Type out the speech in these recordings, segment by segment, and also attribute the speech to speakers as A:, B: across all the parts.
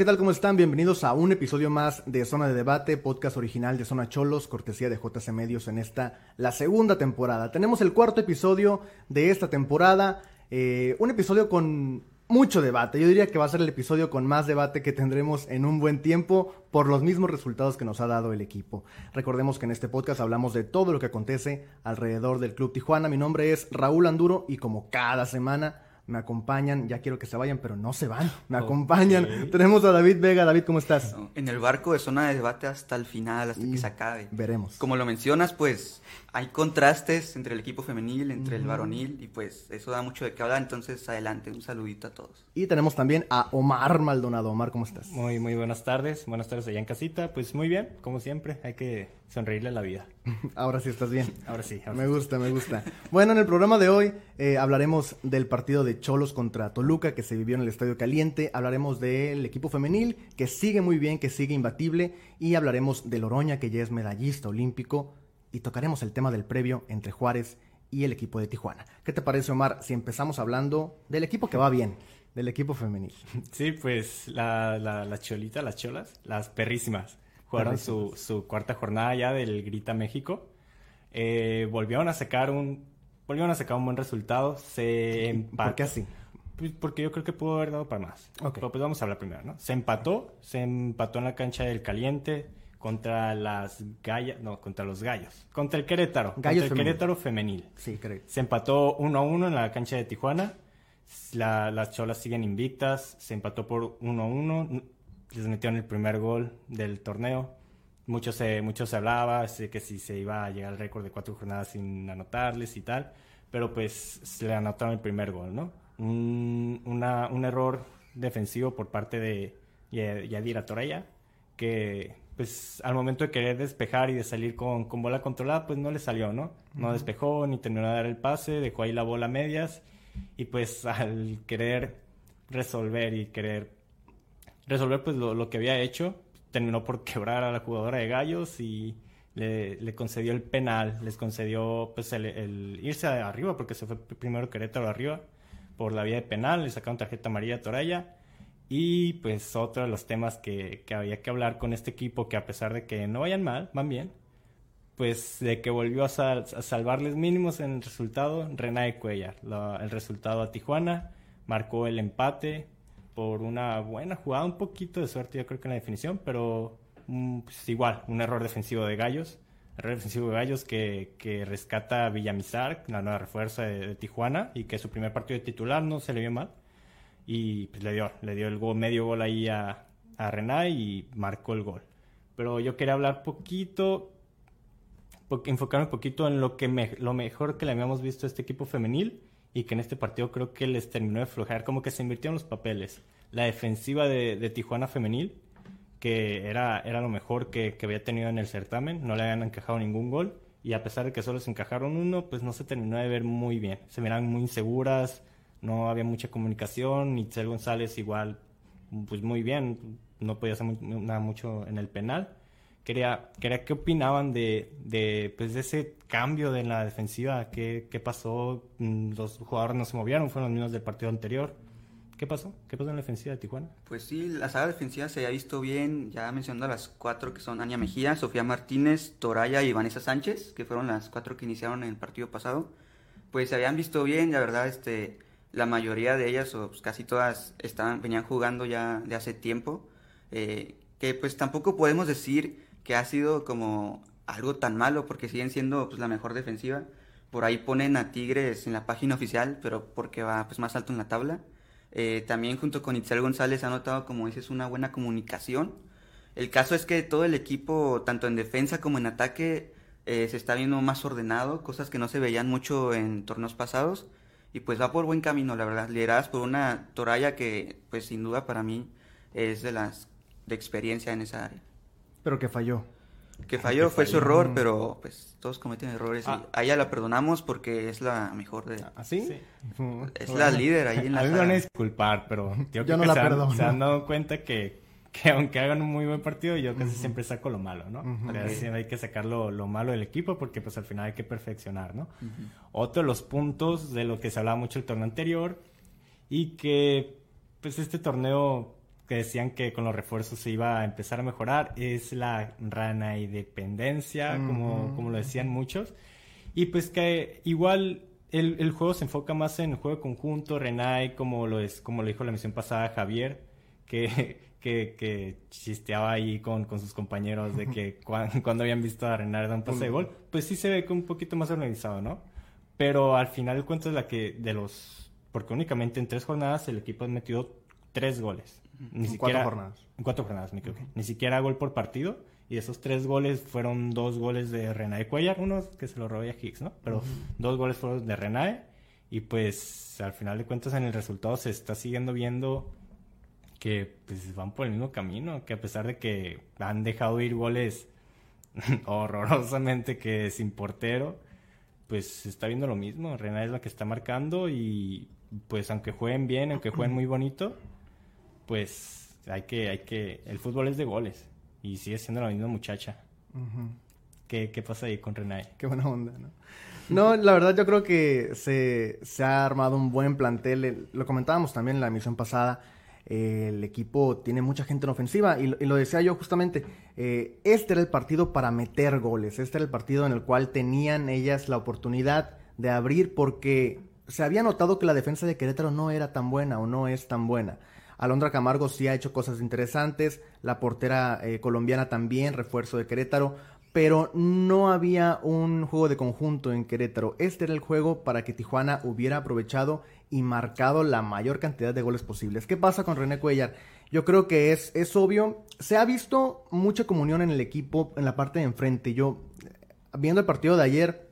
A: ¿qué tal? ¿Cómo están? Bienvenidos a un episodio más de Zona de Debate, podcast original de Zona Cholos, cortesía de JC Medios en esta, la segunda temporada. Tenemos el cuarto episodio de esta temporada, eh, un episodio con mucho debate. Yo diría que va a ser el episodio con más debate que tendremos en un buen tiempo por los mismos resultados que nos ha dado el equipo. Recordemos que en este podcast hablamos de todo lo que acontece alrededor del Club Tijuana. Mi nombre es Raúl Anduro y como cada semana me acompañan, ya quiero que se vayan, pero no se van, me acompañan. Tenemos a David Vega. David, ¿cómo estás?
B: En el barco de zona de debate hasta el final, hasta que se acabe.
A: Veremos.
B: Como lo mencionas, pues hay contrastes entre el equipo femenil, entre el varonil, y pues eso da mucho de qué hablar. Entonces, adelante, un saludito a todos.
A: Y tenemos también a Omar Maldonado. Omar, ¿cómo estás?
C: Muy, muy buenas tardes. Buenas tardes allá en casita. Pues muy bien, como siempre, hay que sonreírle a la vida.
A: Ahora sí estás bien.
C: Ahora sí.
A: me gusta, me gusta. Bueno, en el programa de hoy eh, hablaremos del partido de Cholos contra Toluca que se vivió en el Estadio Caliente. Hablaremos del equipo femenil que sigue muy bien, que sigue imbatible. Y hablaremos de Loroña que ya es medallista olímpico. Y tocaremos el tema del previo entre Juárez y el equipo de Tijuana. ¿Qué te parece, Omar, si empezamos hablando del equipo que va bien? Del equipo femenil.
C: Sí, pues la, la, cholita, las cholas, las perrísimas jugaron su, su, cuarta jornada ya del Grita México. Eh, volvieron a sacar un volvieron a sacar un buen resultado. Se empató.
A: ¿Por qué así?
C: Pues porque yo creo que pudo haber dado para más. Pero pues vamos a hablar primero, ¿no? Se empató, se empató en la cancha del Caliente contra las gallas, no, contra los gallos, contra el Querétaro,
A: Gallos
C: contra el Querétaro femenil.
A: Sí, creo.
C: Se empató 1 a 1 en la cancha de Tijuana. las cholas siguen invictas, se empató por 1 a 1 les metieron el primer gol del torneo. Mucho se, mucho se hablaba que si se iba a llegar al récord de cuatro jornadas sin anotarles y tal, pero pues se le anotaron el primer gol, ¿no? Un, una, un error defensivo por parte de Yadira Toraya, que pues al momento de querer despejar y de salir con, con bola controlada, pues no le salió, ¿no? No despejó ni terminó de dar el pase, dejó ahí la bola a medias y pues al querer resolver y querer resolver pues lo, que había hecho. Terminó por quebrar a la jugadora de Gallos y le, concedió el penal, les concedió pues el, irse arriba porque se fue primero Querétaro arriba por la vía de penal, le sacaron tarjeta amarilla a Toraya y pues otro de los temas que, había que hablar con este equipo que a pesar de que no vayan mal, van bien, pues de que volvió a, salvarles mínimos en el resultado, Renae Cuellar, el resultado a Tijuana, marcó el empate, por una buena jugada, un poquito de suerte yo creo que en la definición, pero mm, pues igual, un error defensivo de Gallos, error defensivo de Gallos que, que rescata a Villamizar, la nueva refuerza de, Tijuana, y que su primer partido de titular no se le vio mal, y pues le dio, le dio el medio gol ahí a, a Renay y marcó el gol. Pero yo quería hablar poquito, enfocarme un poquito en lo, que lo mejor que le habíamos visto a este equipo femenil, y que en este partido creo que les terminó de flojear, como que se invirtieron los papeles. La defensiva de, Tijuana femenil, que era, era lo mejor que, había tenido en el certamen, no le habían encajado ningún gol y a pesar de que solo se encajaron uno, pues no se terminó de ver muy bien. Se miran muy inseguras, no había mucha comunicación, Itzel González igual, pues muy bien, no podía hacer nada mucho en el penal quería, quería qué opinaban de, de, pues, de ese cambio de la defensiva, qué, qué pasó, mm, los jugadores no se movieron, fueron los mismos del partido anterior. ¿Qué pasó? ¿Qué pasó en la defensiva de Tijuana?
B: Pues sí, la saga defensiva se ha visto bien, ya mencionando a las cuatro que son Ania Mejía, Sofía Martínez, Toraya y Vanessa Sánchez, que fueron las cuatro que iniciaron el partido pasado. Pues se habían visto bien, la verdad, este, la mayoría de ellas, o pues, casi todas, estaban, venían jugando ya de hace tiempo. Eh, que pues tampoco podemos decir que ha sido como algo tan malo porque siguen siendo pues, la mejor defensiva. Por ahí ponen a Tigres en la página oficial, pero porque va pues, más alto en la tabla. Eh, también junto con Itzel González ha notado, como dices, una buena comunicación. El caso es que todo el equipo, tanto en defensa como en ataque, eh, se está viendo más ordenado, cosas que no se veían mucho en torneos pasados. Y pues va por buen camino, la verdad. Lideradas por una Toraya que, pues sin duda para mí, es de las de experiencia en esa área.
A: Pero que falló.
B: Que falló, fue su error, pero pues todos cometen errores. Y ah. a ella la perdonamos porque es la mejor de...
A: ¿Ah, sí?
B: Es la líder ahí en la...
C: A mí me van a disculpar, pero
A: yo, no la perdono.
C: Se han dado cuenta que, que aunque hagan un muy buen partido, yo casi siempre saco lo malo, ¿no? hay que sacar lo, malo del equipo porque pues al final hay que perfeccionar, ¿no? Otro de los puntos de lo que se hablaba mucho el torneo anterior y que pues este torneo que decían que con los refuerzos se iba a empezar a mejorar es la rana y dependencia, como, como lo decían muchos. Y pues que igual el, el, juego se enfoca más en el juego conjunto, Renai, como lo, es, como lo dijo la misión pasada Javier, que, que, que chisteaba ahí con, con, sus compañeros de que cuando, habían visto a Renai dar un pase de gol, pues sí se ve un poquito más organizado, ¿no? Pero al final de cuentas la que de los... Porque únicamente en tres jornadas el equipo ha metido tres goles.
A: Ni en siquiera, cuatro jornadas.
C: En cuatro jornadas, me equivoqué. Ni siquiera gol por partido. Y esos tres goles fueron dos goles de Renae Cuellar, uno que se lo robó a Higgs, ¿no? Pero dos goles fueron de Renae. Y pues al final de cuentas en el resultado se está siguiendo viendo que pues van por el mismo camino, que a pesar de que han dejado ir goles horrorosamente que sin portero, pues se está viendo lo mismo. Renae es la que está marcando y pues aunque jueguen bien, aunque jueguen muy bonito, pues hay que, hay que, el fútbol es de goles y sigue siendo la misma muchacha. ¿Qué, ¿Qué, pasa ahí con Renai?
A: Qué buena onda, ¿no? No, la verdad yo creo que se, se ha armado un buen plantel. Lo comentábamos también en la emisión pasada. El equipo tiene mucha gente en ofensiva y, lo decía yo justamente, eh, este era el partido para meter goles, este era el partido en el cual tenían ellas la oportunidad de abrir porque se había notado que la defensa de Querétaro no era tan buena o no es tan buena. Alondra Camargo sí ha hecho cosas interesantes, la portera eh, colombiana también, refuerzo de Querétaro, pero no había un juego de conjunto en Querétaro. Este era el juego para que Tijuana hubiera aprovechado y marcado la mayor cantidad de goles posibles. ¿Qué pasa con René Cuellar? Yo creo que es, es obvio. Se ha visto mucha comunión en el equipo en la parte de enfrente. Yo, viendo el partido de ayer,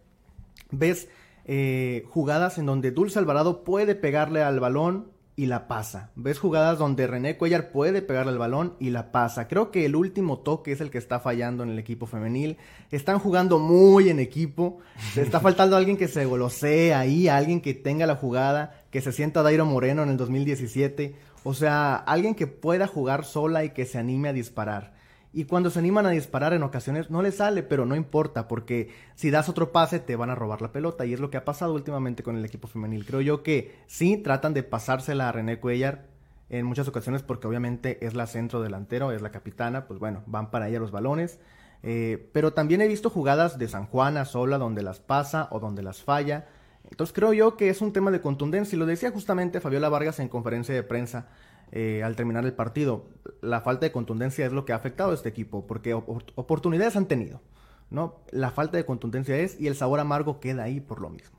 A: ves eh, jugadas en donde Dulce Alvarado puede pegarle al balón y la pasa. Ves jugadas donde René Cuellar puede pegarle el balón y la pasa. Creo que el último toque es el que está fallando en el equipo femenil. Están jugando muy en equipo. Se está faltando alguien que se golosee ahí, alguien que tenga la jugada, que se sienta Dairo Moreno en el 2017. O sea, alguien que pueda jugar sola y que se anime a disparar. Y cuando se animan a disparar en ocasiones no les sale, pero no importa, porque si das otro pase te van a robar la pelota. Y es lo que ha pasado últimamente con el equipo femenil. Creo yo que sí tratan de pasársela a René Cuellar en muchas ocasiones, porque obviamente es la centro delantero, es la capitana, pues bueno, van para ella los balones. Eh, pero también he visto jugadas de San Juan a sola donde las pasa o donde las falla. Entonces creo yo que es un tema de contundencia. Y lo decía justamente Fabiola Vargas en conferencia de prensa. Eh, al terminar el partido. La falta de contundencia es lo que ha afectado a este equipo, porque oportunidades han tenido, ¿no? La falta de contundencia es y el sabor amargo queda ahí por lo mismo.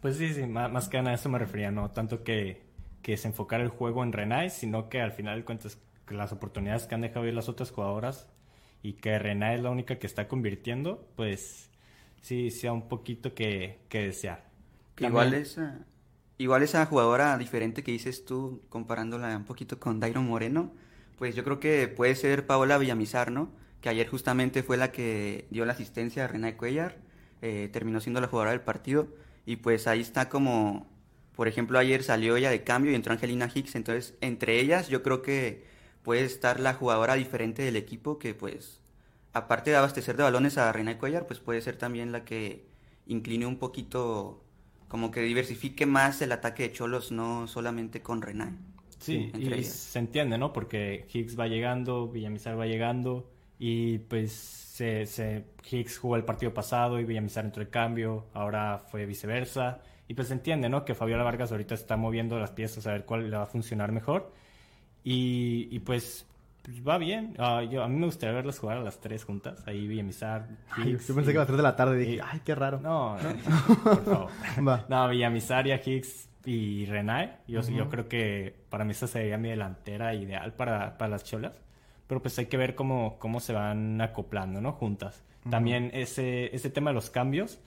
C: Pues sí, sí, más, que nada a eso me refería, no tanto que, que se enfocara el juego en Renai, sino que al final cuentas que las oportunidades que han dejado ir las otras jugadoras y que Renai es la única que está convirtiendo, pues sí, sea un poquito que, que desear.
B: Igual es... Igual esa jugadora diferente que dices tú, comparándola un poquito con Dairo Moreno, pues yo creo que puede ser Paola Villamizar, ¿no? Que ayer justamente fue la que dio la asistencia a René Cuellar, eh, terminó siendo la jugadora del partido, y pues ahí está como, por ejemplo, ayer salió ella de cambio y entró Angelina Hicks, entonces entre ellas yo creo que puede estar la jugadora diferente del equipo que pues, aparte de abastecer de balones a René Cuellar, pues puede ser también la que incline un poquito como que diversifique más el ataque de Cholos, no solamente con Renan.
C: Sí, y se entiende, ¿no? Porque Higgs va llegando, Villamizar va llegando y pues se, se, Higgs jugó el partido pasado y Villamizar entró el cambio, ahora fue viceversa. Y pues se entiende, ¿no? Que Fabiola Vargas ahorita está moviendo las piezas a ver cuál le va a funcionar mejor. Y, y pues pues va bien. Ah, yo, a mí me gustaría verlas jugar a las tres juntas. Ahí Villamizar.
A: Ay, yo pensé que a las tres de la tarde dije, ay, qué raro.
C: No, no, por favor. Va. No, Villamizar y Higgs y Renai. Yo, yo creo que para mí esa sería mi delantera ideal para, para las cholas. Pero pues hay que ver cómo, cómo se van acoplando, ¿no? Juntas. También ese, ese tema de los cambios.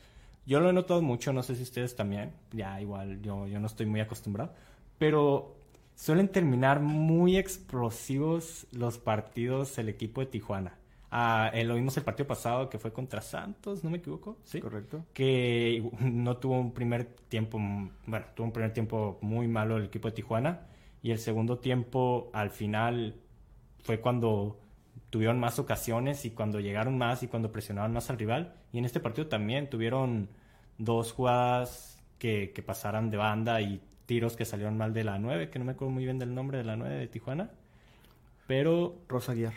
C: Yo lo he notado mucho, no sé si ustedes también. Ya igual, yo, yo no estoy muy acostumbrado. Pero suelen terminar muy explosivos los partidos el equipo de Tijuana. Ah, eh, lo vimos el partido pasado que fue contra Santos, no me equivoco, ¿sí?
A: Correcto.
C: Que no tuvo un primer tiempo, bueno, tuvo un primer tiempo muy malo el equipo de Tijuana y el segundo tiempo al final fue cuando tuvieron más ocasiones y cuando llegaron más y cuando presionaron más al rival. Y en este partido también tuvieron dos jugadas que, que pasaran de banda y tiros que salieron mal de la 9, que no me acuerdo muy bien del nombre de la 9 de Tijuana. pero
A: Rosa Guiar.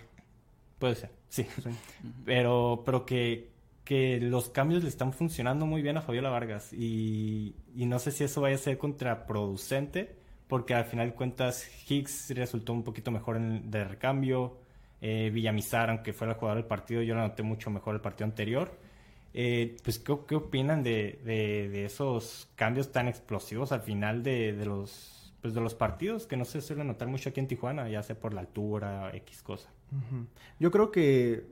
C: puede ser, sí. Pero, pero que, que los cambios le están funcionando muy bien a Fabiola Vargas y, y no sé si eso vaya a ser contraproducente porque al final de cuentas Higgs resultó un poquito mejor en, de recambio. Eh, Villamizar, aunque fuera el jugador del partido, yo lo noté mucho mejor el partido anterior. Eh, pues, ¿qué, qué opinan de, de, esos cambios tan explosivos al final de, de los pues de los partidos que no se suele notar mucho aquí en Tijuana, ya sea por la altura, X cosa?
A: Yo creo que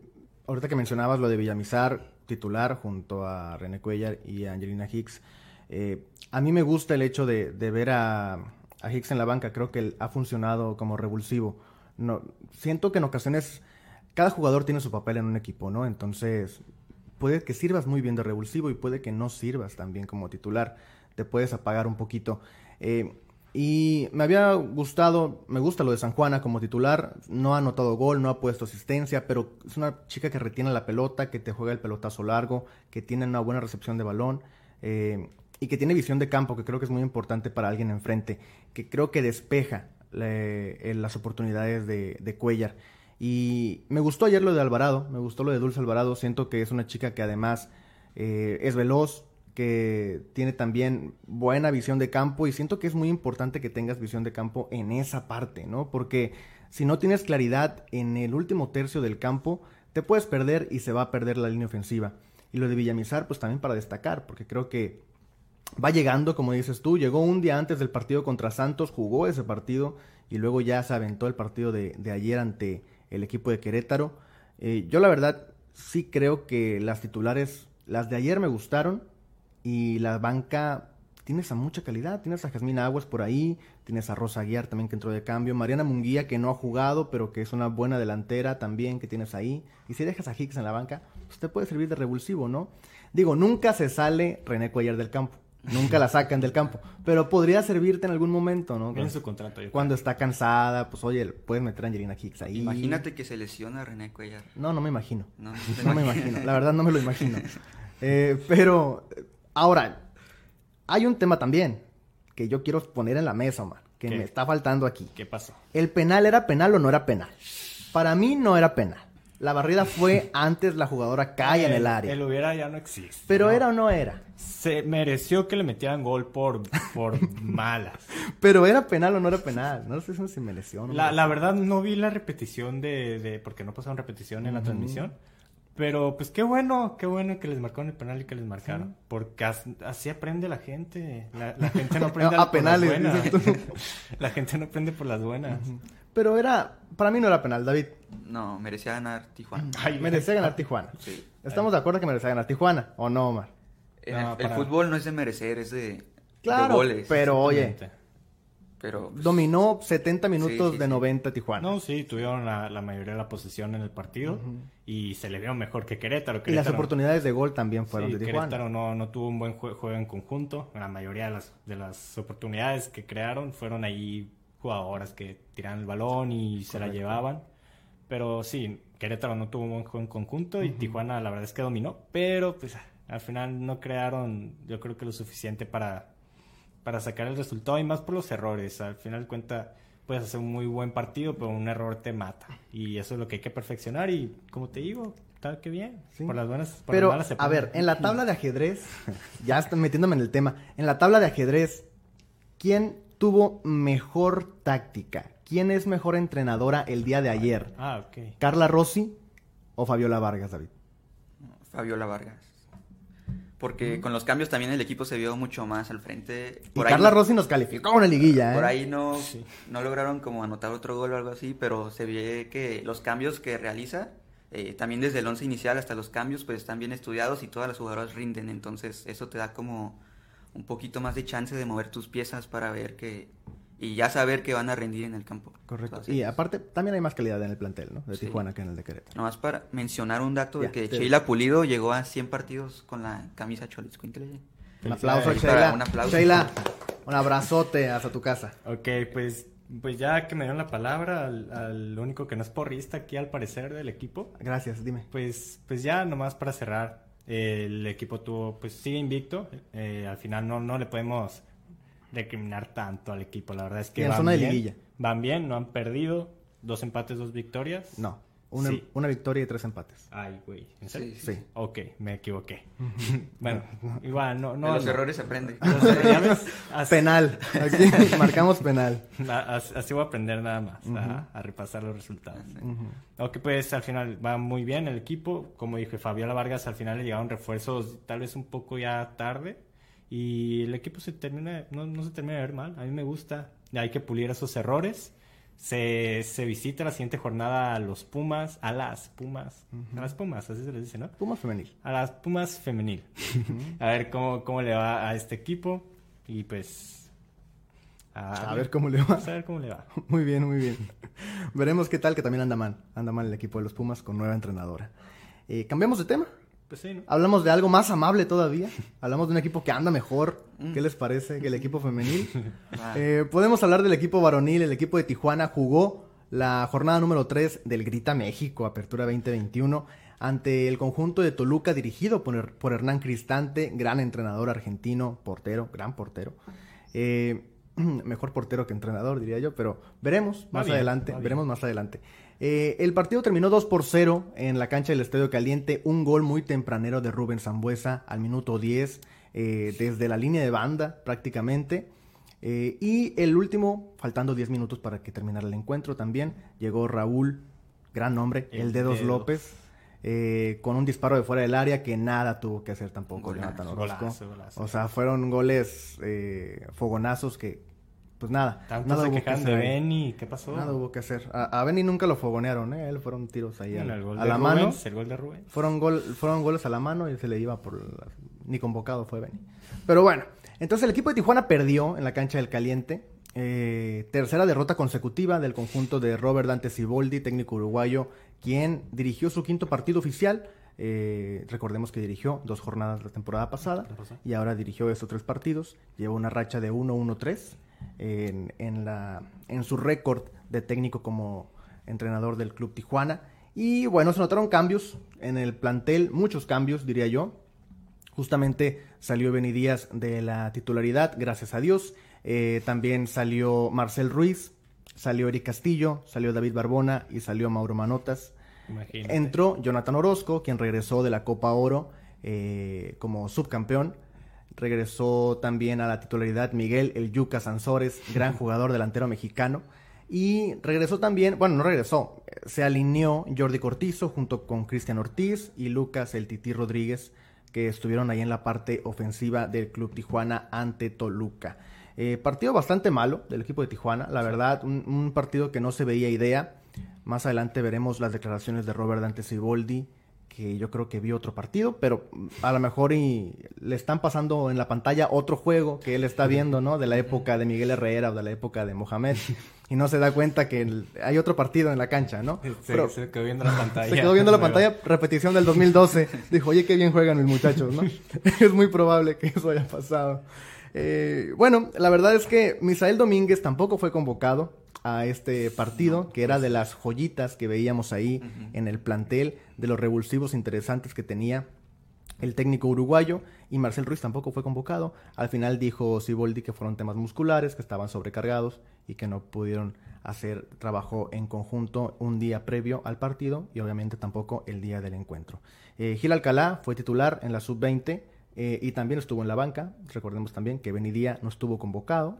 A: ahorita que mencionabas lo de Villamizar, titular junto a René Cuellar y a Angelina Hicks, eh, a mí me gusta el hecho de, de ver a, a Hicks en la banca, creo que él ha funcionado como revulsivo. No, siento que en ocasiones cada jugador tiene su papel en un equipo, ¿no? Entonces, puede que sirvas muy bien de revulsivo y puede que no sirvas también como titular. Te puedes apagar un poquito. Eh, y me había gustado, me gusta lo de San Juana como titular. No ha anotado gol, no ha puesto asistencia, pero es una chica que retiene la pelota, que te juega el pelotazo largo, que tiene una buena recepción de balón eh, y que tiene visión de campo, que creo que es muy importante para alguien enfrente, que creo que despeja eh, las oportunidades de, de Cuellar. Y me gustó ayer lo de Alvarado, me gustó lo de Dulce Alvarado. Siento que es una chica que además eh, es veloz, que tiene también buena visión de campo y siento que es muy importante que tengas visión de campo en esa parte, ¿no? Porque si no tienes claridad en el último tercio del campo, te puedes perder y se va a perder la línea ofensiva. Y lo de Villamizar, pues también para destacar, porque creo que va llegando, como dices tú, llegó un día antes del partido contra Santos, jugó ese partido y luego ya se aventó el partido de, de ayer ante el equipo de Querétaro. Eh, yo la verdad sí creo que las titulares, las de ayer me gustaron y la banca tienes a mucha calidad, tienes a Jasmine Aguas por ahí, tienes a Rosa Aguiar también que entró de cambio, Mariana Munguía que no ha jugado pero que es una buena delantera también que tienes ahí y si dejas a Hicks en la banca, pues te puede servir de revulsivo, ¿no? Digo, nunca se sale René Cuellar del campo, nunca la sacan del campo, pero podría servirte en algún momento, ¿no?
C: En su contrato. yo
A: Cuando está cansada, pues oye, puedes meter a Angelina Hicks ahí.
B: Imagínate que se lesiona René Cuellar.
A: No, no me imagino.
B: No,
A: No me imagino, la verdad no me lo imagino. Eh, pero, ahora, hay un tema también que yo quiero poner en la mesa, Omar, que
C: ¿Qué?
A: me está faltando aquí.
C: ¿Qué pasó?
A: ¿El penal era penal o no era penal? Para mí no era penal. La barrida fue antes la jugadora cae en el área.
C: El hubiera ya no existe.
A: Pero
C: ¿no?
A: era o no era.
C: Se mereció que le metieran gol por, por malas.
A: Pero era penal o no era penal. No sé si mereció. ¿no?
C: La, la verdad no vi la repetición de, de porque no pasaron repetición en la transmisión. Pero pues qué bueno, qué bueno que les marcaron el penal y que les marcaron. Porque as- así aprende la gente. La, la gente no aprende
A: A
C: por las
A: penales,
C: buenas.
A: dices tú.
C: la gente no aprende por las buenas.
A: Pero era, para mí no era penal, David.
B: No, merecía ganar Tijuana.
C: Ay,
A: Merecía ganar Tijuana.
B: Sí.
A: ¿Estamos de acuerdo que merecía ganar Tijuana o no, Omar?
B: En
C: No,
B: el, fútbol no es de merecer, es de, de
A: Claro,
B: goles.
A: pero oye.
B: Pero, pues,
A: dominó 70 minutos
B: Sí, sí,
A: de
B: sí.
A: 90 Tijuana.
C: No, sí, tuvieron la, la mayoría de la posesión en el partido y se le vio mejor que Querétaro.
A: y las oportunidades de gol también fueron
C: Sí,
A: de Tijuana.
C: Querétaro no, no tuvo un buen jue- juego en conjunto. La mayoría de las, de las oportunidades que crearon fueron ahí jugadoras que tiraban el balón y se la llevaban. Pero sí, Querétaro no tuvo un buen conjunto y Tijuana la verdad es que dominó. Pero pues al final no crearon yo creo que lo suficiente para, para sacar el resultado y más por los errores. Al final cuenta puedes hacer un muy buen partido, pero un error te mata. Y eso es lo que hay que perfeccionar y como te digo, está que bien.
A: Sí.
C: Por las buenas, por
A: Pero,
C: las malas se
A: a ver, en la tabla de ajedrez, ya estoy metiéndome en el tema, en la tabla de ajedrez, ¿quién tuvo mejor táctica? ¿Quién es mejor entrenadora el día de ayer?
C: Ah, ok.
A: ¿Carla Rossi o Fabiola Vargas, David?
B: Fabiola Vargas. Porque con los cambios también el equipo se vio mucho más al frente.
A: Y
B: Por ahí
A: Carla
B: no-
A: Rossi nos calificó una liguilla, ¿eh?
B: Por ahí no,
C: Sí.
B: no lograron como anotar otro gol o algo así, pero se ve que los cambios que realiza, eh, también desde el once inicial hasta los cambios, pues están bien estudiados y todas las jugadoras rinden. Entonces eso te da como un poquito más de chance de mover tus piezas para ver que... Y ya saber que van a rendir en el campo.
A: Correcto. Y aparte, también hay más calidad en el plantel, ¿no? De
B: Sí.
A: Tijuana que en el de Querétaro.
B: Nomás para mencionar un dato
A: Ya,
B: de que
A: te-
B: Sheila Pulido llegó a 100 partidos con la camisa Cholitzcuintle.
A: Un aplauso a. Sheila.
B: Un aplauso.
A: Sheila, un abrazote hasta tu casa.
C: Ok, pues, pues ya que me dieron la palabra al, al único que no es porrista aquí al parecer del equipo,
A: Gracias, dime.
C: pues, pues ya nomás para cerrar, eh, el equipo tuvo, pues sigue invicto, eh, al final no, no le podemos recriminar tanto al equipo, la verdad es que van
A: zona
C: bien,
A: liguilla.
C: van bien, no han perdido, dos empates, dos victorias.
A: No, una,
C: Sí.
A: una victoria y tres empates.
C: Ay, güey. ¿En serio?
B: Sí,
A: Sí.
C: Ok, me equivoqué. bueno, igual, no,
B: De
C: no.
B: los
C: no.
B: errores se aprende.
C: Así,
A: Penal. Aquí marcamos penal.
C: así- voy a aprender nada más, a, a repasar los resultados. Ok, pues al final va muy bien el equipo. Como dije, Fabiola Vargas al final le llegaron refuerzos tal vez un poco ya tarde. Y el equipo se termina, no, no se termina de ver mal. A mí me gusta. Hay que pulir esos errores. Se, se visita la siguiente jornada a los Pumas, a las Pumas, a las Pumas, así se les dice, ¿no?
A: Pumas femenil.
C: A las Pumas femenil. a ver cómo, cómo le va a este equipo. Y pues...
A: A ver cómo le va.
C: A ver cómo le va.
A: Muy bien, muy bien. Veremos qué tal, que también anda mal. Anda mal el equipo de los Pumas con nueva entrenadora. Eh, Cambiamos de tema.
C: Pues sí, ¿no?
A: Hablamos de algo más amable todavía. Hablamos de un equipo que anda mejor. ¿Qué les parece? Que el equipo femenil. Eh, podemos hablar del equipo varonil. El equipo de Tijuana jugó la jornada número 3 del Grita México, Apertura 2021, ante el conjunto de Toluca dirigido por, Her- por Hernán Cristante, gran entrenador argentino, portero, gran portero. Eh, mejor portero que entrenador, diría yo, pero veremos
C: Va
A: más
C: bien,
A: adelante. Veremos más adelante. Eh, el partido terminó 2 por 0 en la cancha del Estadio Caliente. Un gol muy tempranero de Rubén Zambuesa al minuto 10, eh, desde la línea de banda prácticamente. Eh, y el último, faltando 10 minutos para que terminara el encuentro también, llegó Raúl, gran nombre, el,
C: El
A: Dedos
C: Dedos.
A: López, eh, con un disparo de fuera del área que nada tuvo que hacer tampoco
B: Golazo,
A: Jonathan Orozco.
C: golazo, golazo.
A: O sea, fueron goles eh, fogonazos que, pues nada,
C: Tanto
A: nada
C: se
A: hubo que
C: quejan de
A: hacer ahí.
C: Benny, ¿qué pasó?
A: Nada hubo que hacer. A, a Benny nunca lo fogonearon, ¿eh? Él fueron tiros ahí
C: Bueno, el gol
A: a
C: de
A: la
C: Rubens,
A: mano.
C: el gol de Rubén.
A: Fueron, gol, fueron goles a la mano y se le iba por... la- Ni convocado fue Benny. Pero bueno, entonces el equipo de Tijuana perdió en la cancha del Caliente. Eh, tercera derrota consecutiva del conjunto de Robert Dante Siboldi, técnico uruguayo, quien dirigió su quinto partido oficial. Eh, recordemos que dirigió dos jornadas la temporada pasada y ahora dirigió estos tres partidos. Lleva una racha de 1-1-3 en, en, la, en su récord de técnico como entrenador del Club Tijuana. Y bueno, se notaron cambios en el plantel, muchos cambios, diría yo. Justamente salió Benny Díaz de la titularidad, gracias a Dios. Eh, también salió Marcel Ruiz, salió Eric Castillo, salió David Barbona y salió Mauro Manotas.
C: Imagínate.
A: Entró Jonathan Orozco, quien regresó de la Copa Oro eh, como subcampeón. Regresó también a la titularidad Miguel El Yuca Sansores, gran jugador delantero mexicano. Y regresó también, bueno, no regresó, se alineó Jordi Cortizo junto con Cristian Ortiz y Lucas El Tití Rodríguez, que estuvieron ahí en la parte ofensiva del Club Tijuana ante Toluca. Eh, partido bastante malo del equipo de Tijuana, la verdad, un, un partido que no se veía idea. Más adelante veremos las declaraciones de Robert Dante Siboldi, que yo creo que vio otro partido, pero a lo mejor y le están pasando en la pantalla otro juego que él está viendo, ¿no? De la época de Miguel Herrera o de la época de Mohamed, y no se da cuenta que el- hay otro partido en la cancha, ¿no?
C: Se,
A: Pero-
C: se quedó viendo la pantalla.
A: se quedó viendo la pantalla, repetición del 2012. Dijo, oye, qué bien juegan mis muchachos, ¿no? es muy probable que eso haya pasado. Eh, bueno, la verdad es que Misael Domínguez tampoco fue convocado a este partido, que era de las joyitas que veíamos ahí en el plantel, de los revulsivos interesantes que tenía el técnico uruguayo y Marcel Ruiz tampoco fue convocado. Al final dijo Siboldi que fueron temas musculares, que estaban sobrecargados y que no pudieron hacer trabajo en conjunto un día previo al partido y obviamente tampoco el día del encuentro. Eh, Gil Alcalá fue titular en la sub-20 eh, y también estuvo en la banca. Recordemos también que Benidía no estuvo convocado.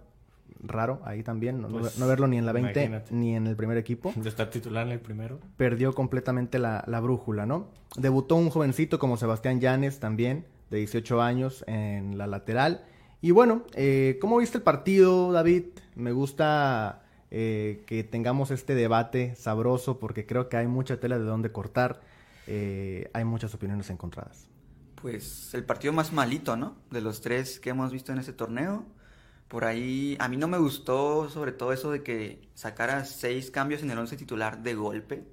A: Raro ahí también, no,
C: Pues,
A: no verlo ni en la 20
C: imagínate.
A: ni en el primer equipo
C: De estar titular en el primero.
A: perdió completamente la, la brújula, ¿no? Debutó un jovencito como Sebastián Llanes también, de 18 años, en la lateral. Y bueno, eh, ¿cómo viste el partido, David? Me gusta eh, que tengamos este debate sabroso porque creo que hay mucha tela de dónde cortar. Eh, hay muchas opiniones encontradas.
B: Pues el partido más malito, ¿no? De los tres que hemos visto en ese torneo. Por ahí, a mí no me gustó sobre todo eso de que sacara seis cambios en el once titular de golpe.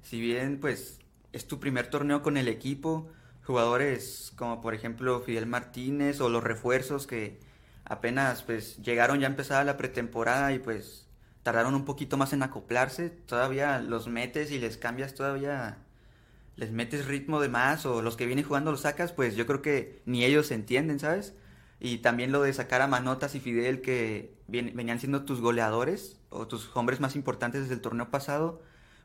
B: Si bien, pues, es tu primer torneo con el equipo, jugadores como por ejemplo Fidel Martínez o los refuerzos que apenas pues llegaron ya empezada la pretemporada y pues tardaron un poquito más en acoplarse, todavía los metes y les cambias todavía les metes ritmo de más o los que vienen jugando los sacas, pues yo creo que ni ellos se entienden, ¿sabes? Y también lo de sacar a Manotas y Fidel, que venían siendo tus goleadores o tus hombres más importantes desde el torneo pasado,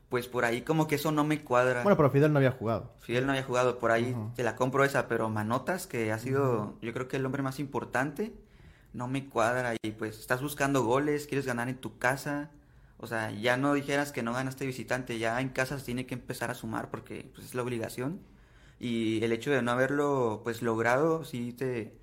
B: pues por ahí como que eso no me cuadra.
A: Bueno, pero Fidel no había jugado.
B: Fidel no había jugado, por ahí te la compro esa, pero Manotas, que ha sido yo creo que el hombre más importante, no me cuadra. Y pues estás buscando goles, quieres ganar en tu casa. O sea, ya no dijeras que no ganaste visitante, ya en casa se tiene que empezar a sumar porque pues, es la obligación. Y el hecho de no haberlo pues logrado, sí te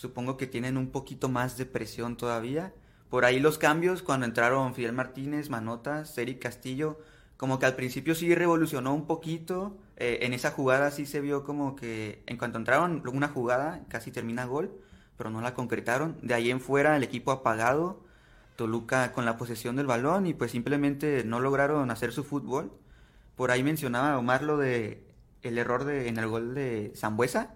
B: supongo que tienen un poquito más de presión todavía. Por ahí los cambios, cuando entraron Fidel Martínez, Manotas, Eric Castillo, como que al principio sí revolucionó un poquito. Eh, en esa jugada sí se vio como que en cuanto entraron una jugada casi termina gol, pero no la concretaron. De ahí en fuera el equipo apagado Toluca con la posesión del balón y pues simplemente no lograron hacer su fútbol. Por ahí mencionaba Omar lo de el error de en el gol de Zambuesa,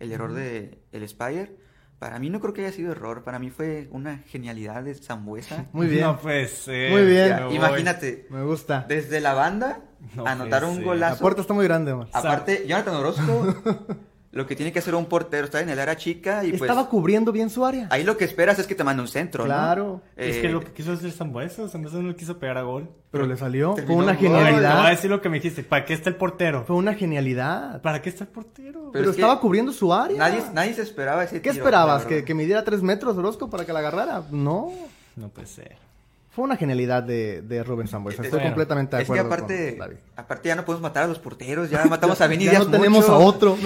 B: el error de el Spire. Para mí no creo que haya sido error, para mí fue una genialidad de Zambuesa.
A: Muy bien.
C: No pues,
A: Muy bien.
B: imagínate.
A: Me gusta.
B: Desde la banda anotar un golazo.
A: La puerta está muy grande, Omar.
B: Aparte, Jonathan Orozco lo que tiene que hacer un portero, está en el área chica y pues...
A: Estaba cubriendo bien su área.
B: Ahí lo que esperas es que te mande un centro,
A: Claro.
C: es que lo que quiso hacer Zambuesa, Zambuesa no quiso pegar a gol.
A: Pero le salió. Fue una genialidad.
C: Voy a decir lo que me dijiste. ¿Para qué está el portero?
A: Fue una genialidad.
C: ¿Para qué está el portero?
A: Pero, estaba cubriendo su área.
B: Nadie, nadie se esperaba ese
A: ¿Qué esperabas? ¿Que, ¿Que midiera tres metros Orozco para que la agarrara? No.
C: No puede ser.
A: Fue una genialidad de, de Rubén Sambuesa. Estoy completamente de acuerdo.
B: Es que aparte, aparte ya no podemos matar a los porteros, ya matamos a Benítez.
A: ya no tenemos a otro.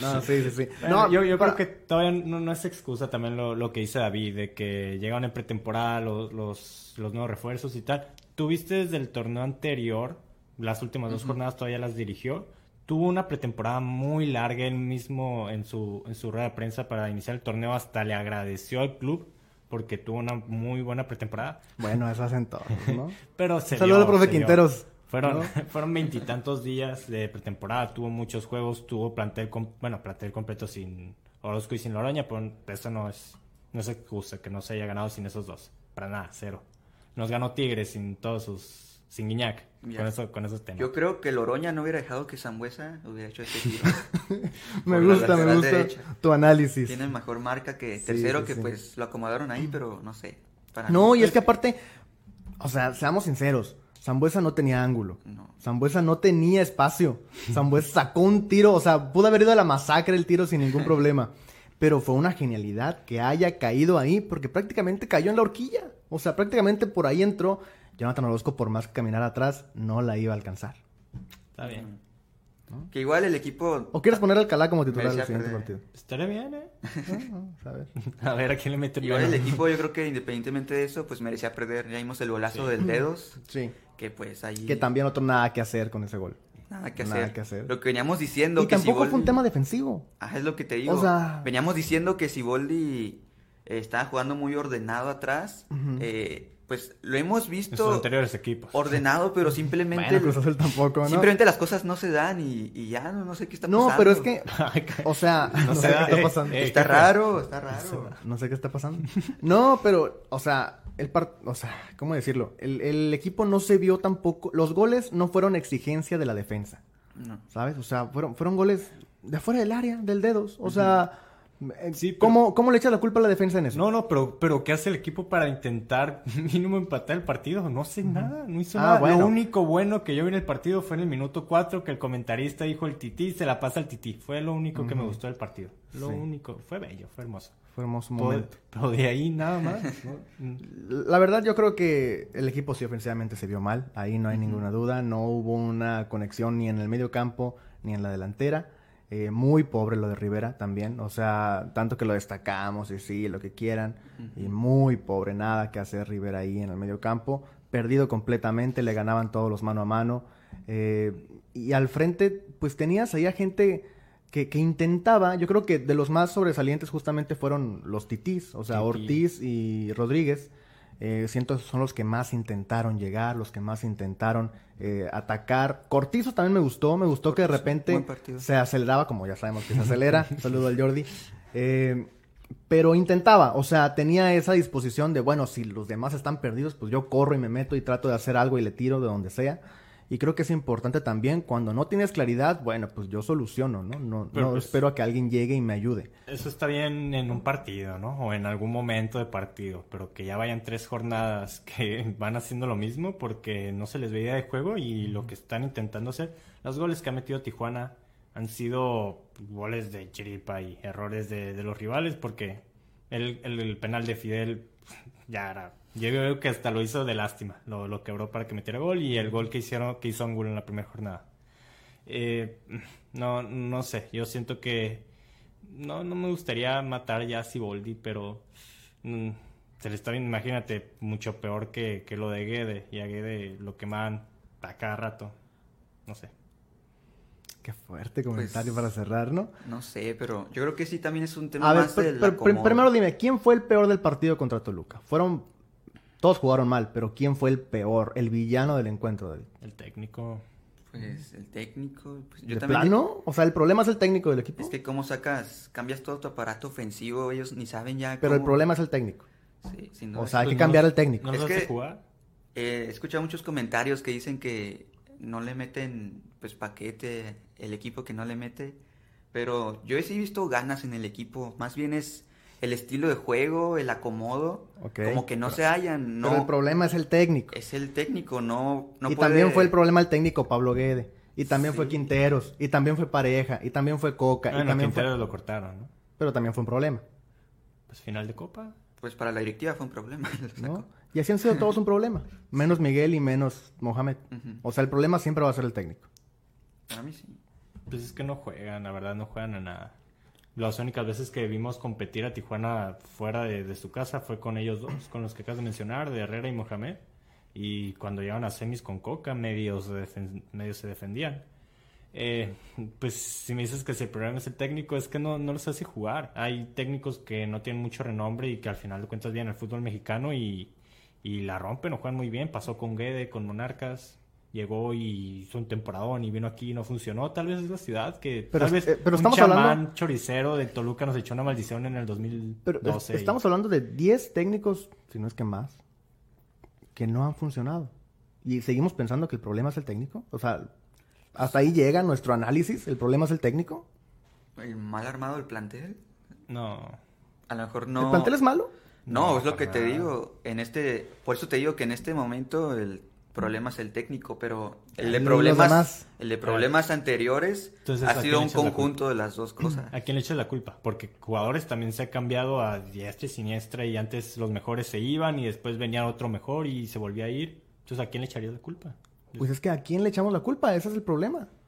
A: No, sí, sí, sí.
C: no, yo, yo creo que todavía no, es excusa también lo, lo, que dice David, de que llegaron en pretemporada los, los, los nuevos refuerzos y tal. Tuviste desde el torneo anterior, las últimas dos jornadas todavía las dirigió. Tuvo una pretemporada muy larga él mismo en su, en su rueda de prensa para iniciar el torneo. Hasta le agradeció al club porque tuvo una muy buena pretemporada.
A: Bueno, eso hacen todos, ¿no?
C: Pero se
A: Saludos al profe Quinteros.
C: Fueron, fueron veintitantos días de pretemporada, tuvo muchos juegos, tuvo plantel, bueno, plantel completo sin Orozco y sin Loroña, pero eso no es, no es excusa que no se haya ganado sin esos dos. Para nada, cero. Nos ganó Tigres sin todos sus sin Guiñac. Con, eso, con esos temas.
B: Yo creo que Loroña no hubiera dejado que Zambuesa hubiera hecho ese tiro.
A: me gusta, me gusta tu análisis.
B: Tiene mejor marca que tercero, que pues lo acomodaron ahí, pero no sé.
A: no, y es que aparte, o sea, seamos sinceros. Zambuesa no tenía ángulo. No. Zambuesa no tenía espacio. Zambuesa sacó un tiro, o sea, pudo haber ido a la masacre el tiro sin ningún problema. Pero fue una genialidad que haya caído ahí, porque prácticamente cayó en la horquilla. O sea, prácticamente por ahí entró Jonathan Orozco, por más que caminar atrás, no la iba a alcanzar.
C: Está bien.
B: Que igual el equipo.
A: ¿O quieres poner a Alcalá como titular del siguiente partido?
C: Estaría bien, ¿eh?
A: a, ver.
C: a ver, ¿a quién le mete
B: Igual el equipo, yo creo que independientemente de eso, pues merecía perder. Ya vimos el golazo del dedos.
A: Sí.
B: Que pues ahí.
A: Que también otro nada que hacer con ese gol.
B: Nada que, nada hacer. que hacer. Lo que veníamos diciendo.
A: Y que tampoco fue un tema defensivo.
B: Ajá, es lo que te digo. O sea... Veníamos diciendo que si Boldi estaba jugando muy ordenado atrás, eh pues lo hemos visto.
C: anteriores equipos.
B: Ordenado, pero simplemente.
A: Bueno, tampoco, ¿no?
B: Simplemente las cosas no se dan y, ya no, sé qué está pasando.
A: No, pero es que. o sea, no, sé qué está pasando.
B: está raro, está raro.
A: No sé, qué está pasando. no, pero, o sea, el part, o sea, ¿cómo decirlo? El, el, equipo no se vio tampoco. Los goles no fueron exigencia de la defensa. No. ¿Sabes? O sea, fueron, fueron goles de afuera del área, del dedos. O sea eh, ¿Cómo, ¿Cómo, le echa la culpa a la defensa en eso?
C: No, no, pero, pero ¿qué hace el equipo para intentar mínimo empatar el partido? No sé nada, no hizo ah, nada. Lo único bueno que yo vi en el partido fue en el minuto 4 que el comentarista dijo el tití se la pasa al tití. Fue lo único que me gustó del partido. Lo único, fue bello, fue hermoso.
A: Fue hermoso momento.
C: Pero, de ahí nada más.
A: La verdad yo creo que el equipo sí ofensivamente se vio mal, ahí no hay ninguna duda. No hubo una conexión ni en el medio campo ni en la delantera. Eh, muy pobre lo de Rivera también, o sea, tanto que lo destacamos y sí, lo que quieran, y muy pobre, nada que hacer Rivera ahí en el medio campo, perdido completamente, le ganaban todos los mano a mano, eh, y al frente, pues tenías ahí a gente que, que, intentaba, yo creo que de los más sobresalientes justamente fueron los titís, o sea, Ortiz y Rodríguez, eh, siento que son los que más intentaron llegar, los que más intentaron eh, atacar. Cortizo también me gustó, me gustó que de repente se aceleraba, como ya sabemos que se acelera. Saludo al Jordi. Eh, pero intentaba, o sea, tenía esa disposición de, bueno, si los demás están perdidos, pues yo corro y me meto y trato de hacer algo y le tiro de donde sea. Y creo que es importante también, cuando no tienes claridad, bueno, pues yo soluciono, ¿no? No, no
C: pues
A: espero a que alguien llegue y me ayude.
C: Eso está bien en un partido, ¿no? O en algún momento de partido, pero que ya vayan tres jornadas que van haciendo lo mismo porque no se les veía de juego y lo que están intentando hacer, los goles que ha metido Tijuana han sido goles de chiripa y errores de, de los rivales porque el, el, el penal de Fidel ya era yo creo que hasta lo hizo de lástima, lo, lo, quebró para que metiera gol y el gol que hicieron que hizo Angulo en la primera jornada. Eh, no, no sé, yo siento que no, no me gustaría matar ya a Siboldi, pero mm, se le está viendo, imagínate, mucho peor que, que lo de Guede, y a Guede lo queman a cada rato, no sé.
A: Qué fuerte comentario pues, para cerrar, ¿no?
B: No sé, pero yo creo que sí también es un tema a más ver,
A: pero, pero, primero dime, ¿quién fue el peor del partido contra Toluca? ¿Fueron todos jugaron mal, pero ¿quién fue el peor, el villano del encuentro, David?
C: El técnico.
B: Pues el técnico. Pues,
A: yo ¿De también plano? O sea, el problema es el técnico del equipo.
B: Es que cómo sacas, cambias todo tu aparato ofensivo, ellos ni saben ya.
A: Pero
B: cómo...
A: el problema es el técnico.
B: Sí, sin duda.
A: O sea, hay pues que cambiar al técnico.
C: ¿No
B: es que,
C: jugar?
B: Eh, he escuchado muchos comentarios que dicen que no le meten pues paquete el equipo que no le mete. Pero yo sí he visto ganas en el equipo. Más bien es el estilo de juego, el acomodo, okay. como que no
A: pero,
B: se hallan. No,
A: pero el problema es el técnico.
B: Es el técnico, no, no
A: Y
B: puede...
A: también fue el problema el técnico Pablo Guede. Y también sí. fue Quinteros. Y también fue Pareja. Y también fue Coca.
C: Bueno,
A: y también
C: Quinteros
A: fue...
C: lo cortaron, ¿no?
A: Pero también fue un problema.
C: Pues final de Copa.
B: Pues para la directiva fue un problema.
A: ¿No? Y así han sido todos un problema. Menos Miguel y menos Mohamed. Uh -huh. O sea, el problema siempre va a ser el técnico.
B: Para mí sí.
C: Pues es que no juegan, la verdad, no juegan a nada las únicas veces que vimos competir a Tijuana fuera de, su casa fue con ellos dos, con los que acabas de mencionar, de Herrera y Mohamed. Y cuando llegaban a semis con Coca, medios, medios se defendían. Eh, pues si me dices que si el problema es el técnico, es que no, no los hace jugar. Hay técnicos que no tienen mucho renombre y que al final de cuentas vienen al fútbol mexicano y, y la rompen o juegan muy bien. Pasó con Guede, con Monarcas llegó y hizo un temporadón y vino aquí y no funcionó. Tal vez es la ciudad que
A: pero,
C: tal vez
A: eh, pero
C: un
A: estamos
C: chamán
A: hablando...
C: choricero de Toluca nos echó una maldición en el 2012.
A: Pero es, estamos hablando de 10 técnicos, si no es que más, que no han funcionado. Y seguimos pensando que el problema es el técnico. O sea, hasta ahí llega nuestro análisis. ¿El problema es el técnico?
B: ¿El mal armado del plantel?
C: No.
B: A lo mejor no.
A: ¿El plantel es malo?
B: No, no es lo que te digo. En este, por eso te digo que en este momento el problema es el técnico, pero el de problemas, el de problemas anteriores Entonces, ha sido un conjunto de las dos cosas.
C: ¿A quién le echas la culpa? Porque jugadores también se ha cambiado a diestra y siniestra y antes los mejores se iban y después venía otro mejor y se volvía a ir. Entonces, ¿a quién le echarías la culpa?
A: Pues es que ¿a quién le echamos la culpa? Ese es el problema.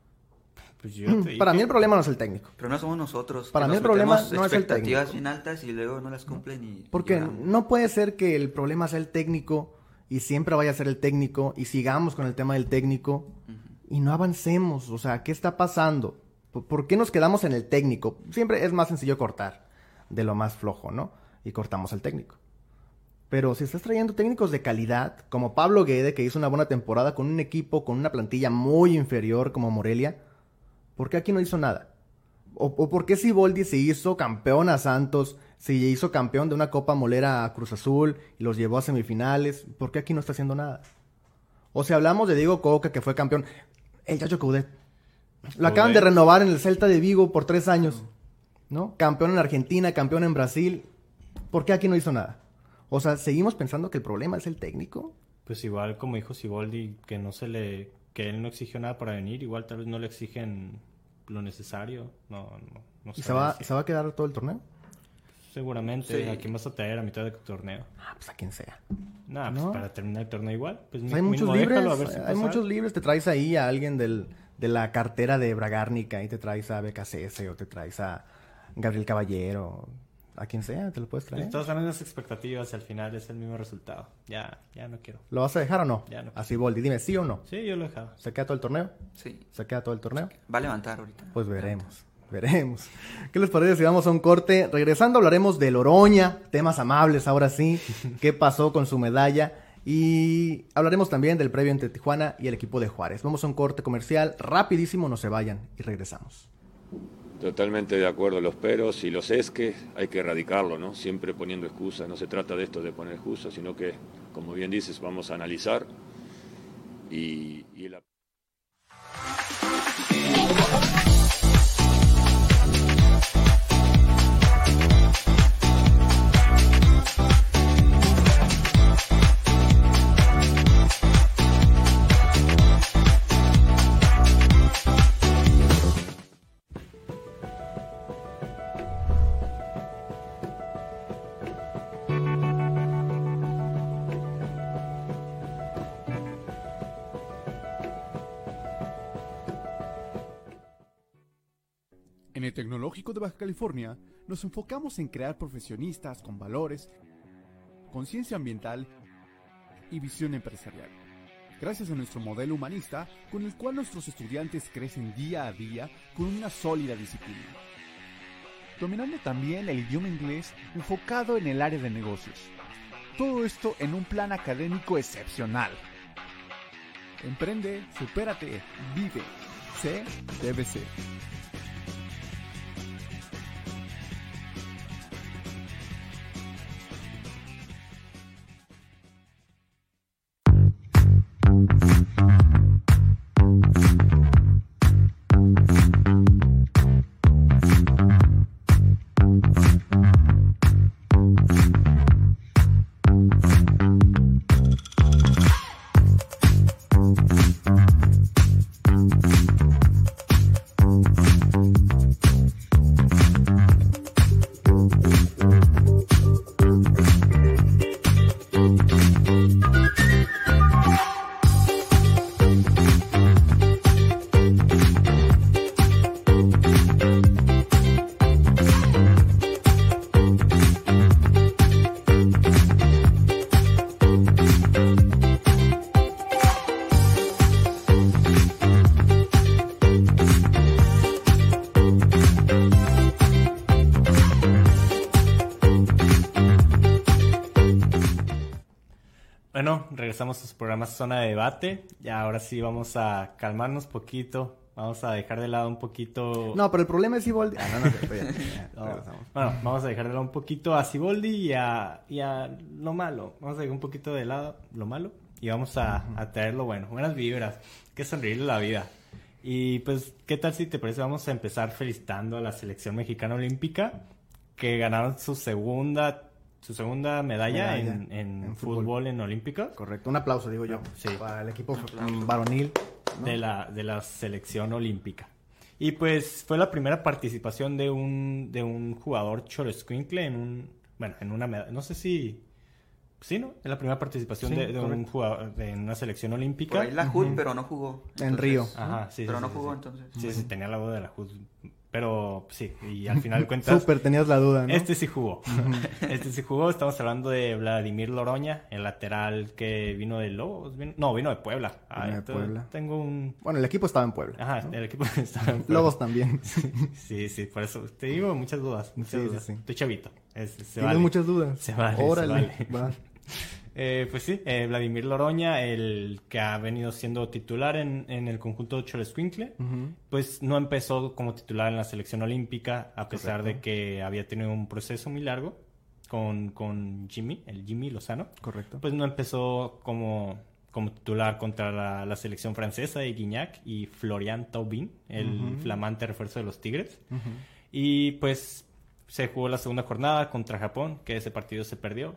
C: Pues yo te
A: Para mí el problema no es el técnico.
B: Pero no somos nosotros.
A: Para mí el problema no es el técnico.
B: expectativas bien altas y luego no las cumplen y...
A: Porque
B: y
A: no puede ser que el problema sea el técnico y siempre vaya a ser el técnico y sigamos con el tema del técnico y no avancemos. O sea, ¿qué está pasando? ¿Por qué nos quedamos en el técnico? Siempre es más sencillo cortar de lo más flojo, ¿no? Y cortamos al técnico. Pero si estás trayendo técnicos de calidad, como Pablo Guede, que hizo una buena temporada con un equipo, con una plantilla muy inferior como Morelia, ¿por qué aquí no hizo nada? ¿O, o por qué Siboldi se hizo campeón a Santos, se hizo campeón de una Copa Molera a Cruz Azul y los llevó a semifinales? ¿Por qué aquí no está haciendo nada? O si hablamos de Diego Coca, que fue campeón, el Chacho Coudet. Lo acaban de renovar en el Celta de Vigo por tres años, ¿no? Campeón en Argentina, campeón en Brasil. ¿Por qué aquí no hizo nada? O sea, ¿seguimos pensando que el problema es el técnico?
C: Pues igual como dijo Siboldi, que no se le... que él no exigió nada para venir, igual tal vez no le exigen lo necesario. No, no, no
A: ¿Y se va, se va a quedar todo el torneo?
C: Seguramente. Sí. ¿A quién vas a traer a mitad del torneo?
A: Ah, pues a quien sea.
C: Nah, pues
A: ¿No?
C: para terminar el torneo igual. Pues,
A: hay muchos libres.
C: déjalo, si
A: hay muchos libres. Te traes ahí a alguien del, de la cartera de Bragárnica y te traes a BKCS o te traes a Gabriel Caballero. A quien sea, te lo puedes traer.
C: Estás ganando las expectativas y al final es el mismo resultado. Ya, ya no quiero.
A: ¿Lo vas a dejar o no?
C: Ya no.
A: Así, Boldi, dime, ¿sí o no?
C: Sí, yo lo he dejado.
A: ¿Se queda todo el torneo?
B: Sí.
A: ¿Se queda todo el torneo?
B: Va a levantar ahorita.
A: Pues veremos. Veremos. ¿Qué les parece si vamos a un corte? Regresando hablaremos de Loroña, temas amables ahora sí. ¿Qué pasó con su medalla? Y hablaremos también del previo entre Tijuana y el equipo de Juárez. Vamos a un corte comercial rapidísimo, no se vayan y regresamos.
D: Totalmente de acuerdo, los peros y los esques hay que erradicarlo, ¿no? Siempre poniendo excusas, no se trata de esto de poner excusas, sino que, como bien dices, vamos a analizar y, y.
E: En el Tecnológico de Baja California nos enfocamos en crear profesionistas con valores, conciencia ambiental y visión empresarial. Gracias a nuestro modelo humanista, con el cual nuestros estudiantes crecen día a día con una sólida disciplina. Dominando también el idioma inglés enfocado en el área de negocios. Todo esto en un plan académico excepcional. Emprende, supérate, vive. C debe.
C: Regresamos a su programa Zona de Debate. Y ahora sí vamos a calmarnos poquito. Vamos a dejar de lado un poquito.
A: No, pero el problema es Siboldi. Ah, no, no, ya,
C: No,
A: regresamos.
C: Bueno, vamos a dejar de lado un poquito a Siboldi y a, y a lo malo. Vamos a dejar un poquito de lado lo malo y vamos a, a traer lo bueno. Buenas vibras. Que sonreírle la vida. Y pues, ¿qué tal si te parece? Vamos a empezar felicitando a la selección mexicana olímpica que ganaron su segunda su segunda medalla,
A: Medalla
C: en, en
A: en
C: fútbol.
A: fútbol.
C: en Olímpica
A: Correcto, un aplauso, digo yo.
C: Sí.
A: Para el equipo varonil. ¿no?
C: de, la, de la selección olímpica. Y pues fue la primera participación de un, de un jugador Choroscuincle en un, bueno, en una medalla, no sé si, sí, ¿no? Es la primera participación
A: Sí,
C: de, de un jugador de una selección olímpica.
B: Por ahí la HUD, pero no jugó.
A: En Río.
C: Ajá, sí, sí,
B: Pero
C: sí,
B: no
C: sí,
B: jugó,
C: sí.
B: entonces.
C: Sí, sí, tenía la duda de la JUD. Pero sí, y al final de cuentas,
A: Súper, tenías la duda, ¿no?
C: este sí jugó. este sí jugó. Estamos hablando de Vladimir Loroña, el lateral que vino de Lobos. vino- no, vino de Puebla.
A: Vino de Puebla.
C: Tengo un.
A: Bueno, el equipo estaba en Puebla.
C: Ajá,
A: ¿no?
C: el equipo estaba en Puebla.
A: Lobos también.
C: Sí, sí, por eso te digo muchas dudas. Muchas
A: Sí, sí,
C: dudas.
A: sí.
C: Estoy chavito. Es- se
A: Tienes
C: vale.
A: muchas dudas.
C: Se vale, se
A: Órale,
C: vale.
A: va.
C: Eh, pues sí, eh, Vladimir Loroña, el que ha venido siendo titular en, en el conjunto de Cholescuincle,
A: Ujú.
C: pues no empezó como titular en la selección olímpica, a pesar
A: Correcto.
C: de que había tenido un proceso muy largo con, con Jimmy, el Jimmy Lozano.
A: Correcto.
C: Pues no empezó como, como titular contra la, la selección francesa de Guignac y Florian Taubin, el flamante refuerzo de los Tigres. Y pues se jugó la segunda jornada contra Japón, que ese partido se perdió.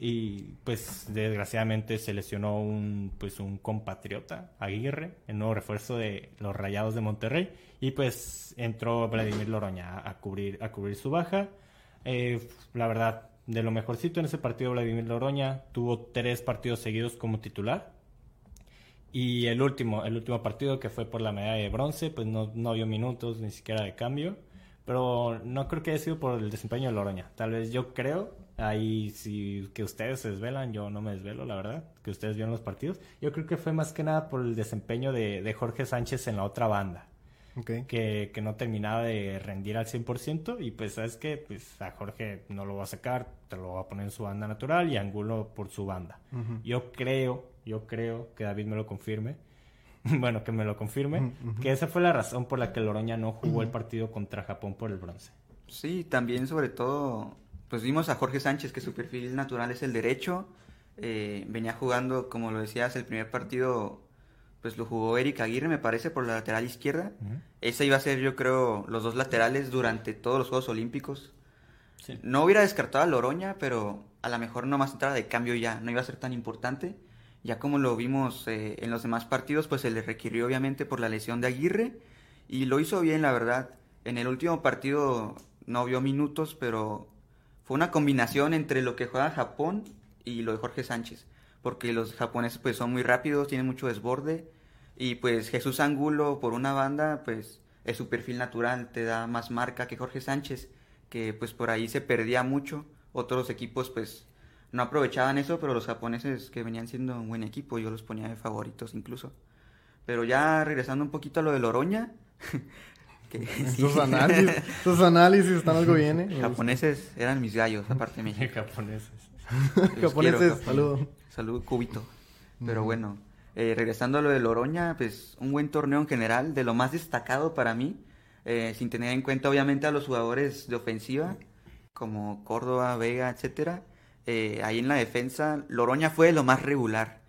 C: Y pues desgraciadamente se lesionó un, pues, un compatriota, Aguirre, el nuevo refuerzo de los Rayados de Monterrey. Y pues entró Vladimir Loroña a, cubrir, a cubrir su baja. Eh, la verdad, de lo mejorcito en ese partido, Vladimir Loroña tuvo tres partidos seguidos como titular. Y el último, el último partido que fue por la medalla de bronce, pues no, no vio minutos ni siquiera de cambio. Pero no creo que haya sido por el desempeño de Loroña. Tal vez yo creo, ahí si que ustedes se desvelan, yo no me desvelo, la verdad, que ustedes vieron los partidos. Yo creo que fue más que nada por el desempeño de, de Jorge Sánchez en la otra banda.
A: Ok.
C: Que, que no terminaba de rendir al 100% y pues sabes que pues a Jorge no lo va a sacar, te lo va a poner en su banda natural y a Angulo por su banda. Yo creo, yo creo que David me lo confirme. bueno, que me lo confirme. Que esa fue la razón por la que Loroña no jugó el partido contra Japón por el bronce.
B: Sí, también sobre todo, pues vimos a Jorge Sánchez que su perfil natural es el derecho. Eh, venía jugando, como lo decías, el primer partido pues lo jugó Eric Aguirre, me parece, por la lateral izquierda. Ese iba a ser, yo creo, los dos laterales durante todos los Juegos Olímpicos.
C: Sí.
B: No hubiera descartado a Loroña, pero a lo mejor no más entrada de cambio ya, no iba a ser tan importante. Ya como lo vimos eh, en los demás partidos, pues se le requirió obviamente por la lesión de Aguirre y lo hizo bien, la verdad. En el último partido no vio minutos, pero fue una combinación entre lo que juega Japón y lo de Jorge Sánchez, porque los japoneses pues son muy rápidos, tienen mucho desborde y pues Jesús Angulo por una banda pues es su perfil natural, te da más marca que Jorge Sánchez, que pues por ahí se perdía mucho, otros equipos pues no aprovechaban eso, pero los japoneses que venían siendo un buen equipo, yo los ponía de favoritos incluso. Pero ya regresando un poquito a lo de Loroña,
A: Sus análisis, sus análisis están algo bien, ¿eh?
B: japoneses eran mis gallos, aparte de México.
C: japoneses.
B: Los
A: Japoneses,
B: quiero,
A: saludos.
B: Salud, cubito. Pero bueno, eh, regresando a lo de Loroña, pues un buen torneo en general, de lo más destacado para mí, eh, sin tener en cuenta obviamente a los jugadores de ofensiva, como Córdoba, Vega, etcétera. Eh, ahí en la defensa, Loroña fue de lo más regular.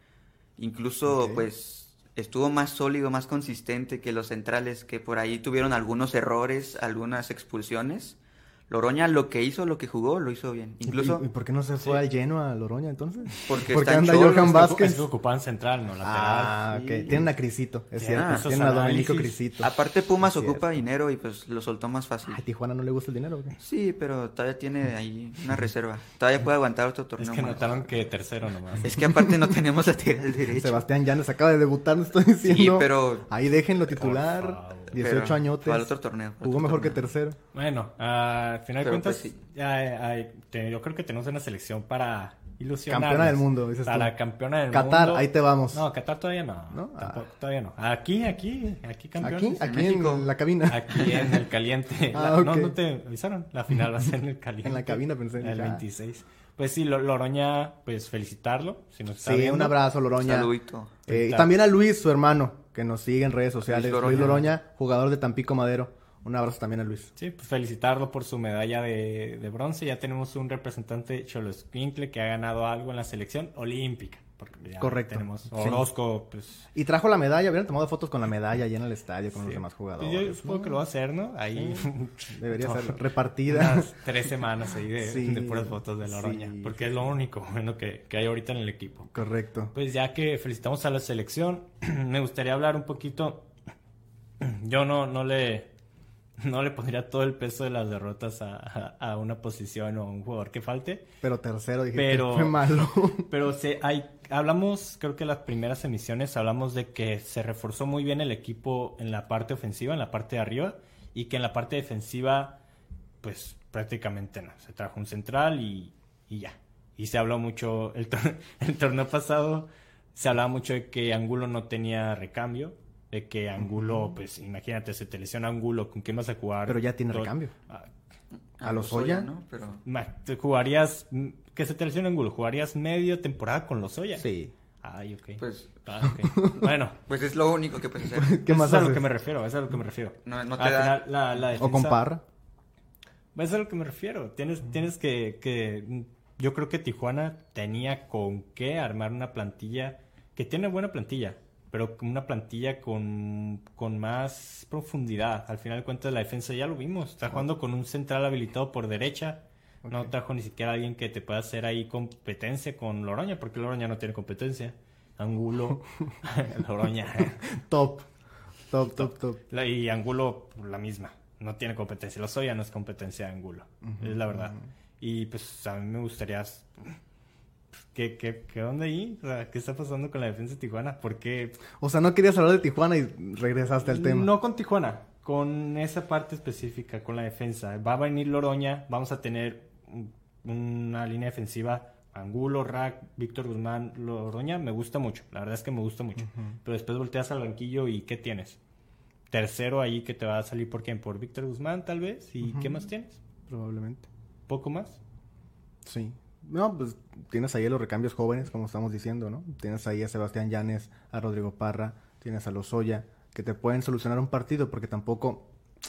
B: Incluso, pues, estuvo más sólido, más consistente que los centrales, que por ahí tuvieron algunos errores, algunas expulsiones. Loroña lo que hizo, lo que jugó, lo hizo bien. Incluso
A: ¿Y, y por qué no se fue al lleno a Loroña entonces?
B: porque,
A: Porque
B: está en
A: anda
B: está-
A: Vázquez.
C: Es que ocupaban central, no lateral.
A: Ah, ok.
B: sí.
A: Tienen a Crisito, es cierto.
C: esos
A: Tienen a Domenico. Crisito.
B: Aparte Pumas
A: Es
B: ocupa
A: cierto.
B: dinero y pues lo soltó más fácil.
A: ¿A Tijuana no le gusta el dinero o qué?
B: Sí, pero todavía tiene ahí una reserva. Todavía puede aguantar otro torneo
C: Es que
B: más.
C: notaron que tercero nomás.
B: Es que aparte no tenemos lateral derecho.
A: Sebastián Llanes acaba de debutar, no estoy diciendo.
B: Sí, pero
A: Ahí déjenlo
C: Por
A: titular.
C: Favor.
A: 18
B: pero
A: añotes.
B: Para el otro torneo. para
A: Jugó
B: otro
A: mejor que tercero.
C: Bueno, ah, al final de cuentas,
B: pues, sí.
C: ya hay- te- yo creo que tenemos una selección para ilusionar.
A: Campeona del mundo, dices tú.
C: Para campeona del
A: Qatar,
C: mundo.
A: ahí te vamos.
C: No, Qatar todavía no.
A: ¿No?
C: Tampoco,
A: Ah.
C: todavía no. Aquí, aquí, aquí
A: Aquí,
C: campeones.
A: aquí
B: México.
A: en la cabina.
C: Aquí en el caliente.
A: Ah,
C: La-. No, no te avisaron. La final va a ser en el caliente.
A: En la cabina pensé,
C: El
A: ya.
C: 26. Pues sí, Lo- Loroña, pues felicitarlo. Si nos está
A: Sí,
C: viendo.
A: un abrazo, Loroña.
B: Saludito.
A: Eh, y también a Luis, su hermano, que nos sigue en redes sociales.
B: Luis
A: Luis
B: Loroña.
A: Jugador de Tampico Madero. Un abrazo también a Luis.
C: Sí, pues felicitarlo por su medalla de, de bronce. Ya tenemos un representante Cholosquincle que ha ganado algo en la selección olímpica. Porque ya
A: Correcto.
C: Tenemos
A: Sí.
C: Orozco, pues.
A: Y trajo la medalla, hubieran tomado fotos con la medalla allá en el estadio con los
C: sí.
A: demás
C: Pues
A: jugadores.
C: yo supongo que lo va a hacer, ¿no? Ahí.
A: Debería
C: No.
A: ser repartida.
C: Unas tres semanas ahí de,
A: Sí,
C: de puras fotos de Loroña.
A: sí.
C: Porque es lo único bueno que, que hay ahorita en el equipo.
A: Correcto.
C: Pues ya que felicitamos a la selección, me gustaría hablar un poquito. Yo no, no le no le pondría todo el peso de las derrotas a, a- a una posición o a un jugador que falte.
A: Pero tercero dije
C: Pero-
A: que fue malo.
C: Pero se, hay, hablamos, creo que las primeras emisiones hablamos de que se reforzó muy bien el equipo en la parte ofensiva, en la parte de arriba, y que en la parte defensiva, pues prácticamente no. Se trajo un central y, y ya. Y se habló mucho, el, tor- el torneo pasado se hablaba mucho de que Angulo no tenía recambio, de que Angulo, pues imagínate, se te lesiona Angulo, ¿con quién vas a jugar?
A: Pero ya tiene recambio.
C: Ah,
A: ¿A Lozoya?
B: ¿no? Pero
C: Ma- te jugarías, mm, que se te lesiona Angulo, jugarías medio temporada con Lozoya.
A: Sí.
C: Ay, ok.
B: Pues-
C: Ah. Bueno,
B: pues es lo único que puedes hacer.
A: ¿Qué
C: eso
A: más
C: es a lo
A: haces?
C: que me refiero, eso es a lo que me refiero.
B: No, no te
C: Al
B: da-
C: final, la, la defensa...
A: O con Parra.
C: Eso es a lo que me refiero. Tienes, tienes que, que... Yo creo que Tijuana tenía con qué armar una plantilla que tiene buena plantilla, pero una plantilla con, con más profundidad. Al final de cuentas, la defensa ya lo vimos. Está jugando con un central habilitado por derecha. No trajo ni siquiera alguien que te pueda hacer ahí competencia con Loroña, porque Loroña no tiene competencia. Angulo, Loroña.
A: Top. Top, top, top.
C: La- y Angulo, la misma. No tiene competencia. Lozoya no es competencia de Angulo. es la verdad. Y pues a mí me gustaría. ¿Qué, qué, qué onda ahí? O sea, ¿Qué está pasando con la defensa de Tijuana? ¿Por qué?
A: O sea, no querías hablar de Tijuana y regresaste al tema.
C: No con Tijuana, con esa parte específica, con la defensa. Va a venir Loroña, vamos a tener un- una línea defensiva. Angulo, Rack, Víctor Guzmán, Loroña, me gusta mucho. La verdad es que me gusta mucho. Pero después volteas al banquillo y ¿qué tienes? Tercero ahí que te va a salir por quién? Por Víctor Guzmán, tal vez. ¿Y qué más tienes?
A: Probablemente.
C: ¿Poco más?
A: Sí. No, pues tienes ahí a los recambios jóvenes, como estamos diciendo, ¿no? Tienes ahí a Sebastián Llanes, a Rodrigo Parra, tienes a Lozoya, que te pueden solucionar un partido, porque tampoco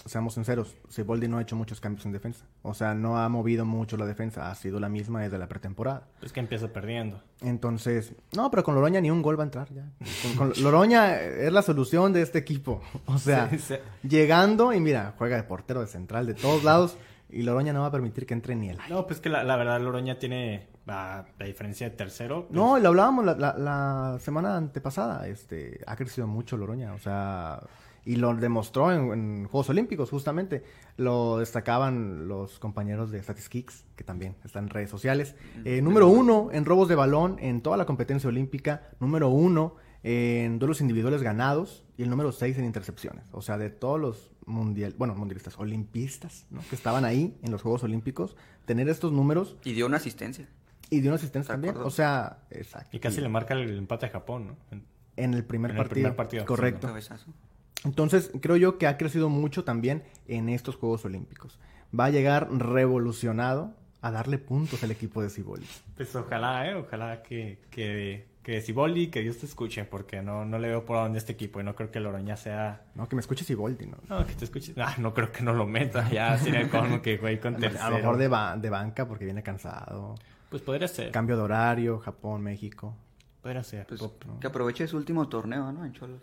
A: seamos sinceros, Siboldi no ha hecho muchos cambios en defensa. O sea, no ha movido mucho la defensa, ha sido la misma desde la pretemporada.
C: Es que empieza perdiendo.
A: Entonces, no, pero con Loroña ni un gol va a entrar ya. Con, con Loroña es la solución de este equipo. O sea,
C: Sí, sí.
A: llegando y mira, juega de portero, de central, de todos lados. Y Loroña no va a permitir que entre ni él.
C: No, pues que la, la verdad Loroña tiene la diferencia de tercero. pues,
A: No, y lo hablábamos la, semana antepasada. Este, ha crecido mucho Loroña, o sea, y lo demostró en, en Juegos Olímpicos, justamente. Lo destacaban los compañeros de Statistics, que también están en redes sociales. Eh, número uno en robos de balón en toda la competencia olímpica. Número uno en duelos individuales ganados. Y el número seis en intercepciones. O sea, de todos los mundial, bueno, mundialistas, olimpistas, ¿no? Que estaban ahí en los Juegos Olímpicos. Tener estos números
B: Y dio una asistencia.
A: y de una asistencia también.
B: acuerdo.
A: O sea, exacto.
C: Y casi le marca el empate a Japón, ¿no? En-
A: En el primer
C: En el
A: partido.
C: primer partido,
A: Correcto. Entonces, creo yo que ha crecido mucho también en estos Juegos Olímpicos. Va a llegar revolucionado a darle puntos al equipo de Ciboli.
C: Pues ojalá, ¿eh? Ojalá que, que, que Siboldi, que Dios te escuche, porque no, no le veo por dónde este equipo y no creo que Loroña sea...
A: No, que me escuche Ciboldi, ¿no?
C: No, que te escuche... Ah, no creo que no lo meta, ya sería como que güey con tercero.
A: A lo mejor de, ba- de banca porque viene cansado.
C: Pues podría ser,
A: Cambio de horario, Japón, México.
C: podría ser.
B: Pues, que aproveche su último torneo, ¿no? En Cholos.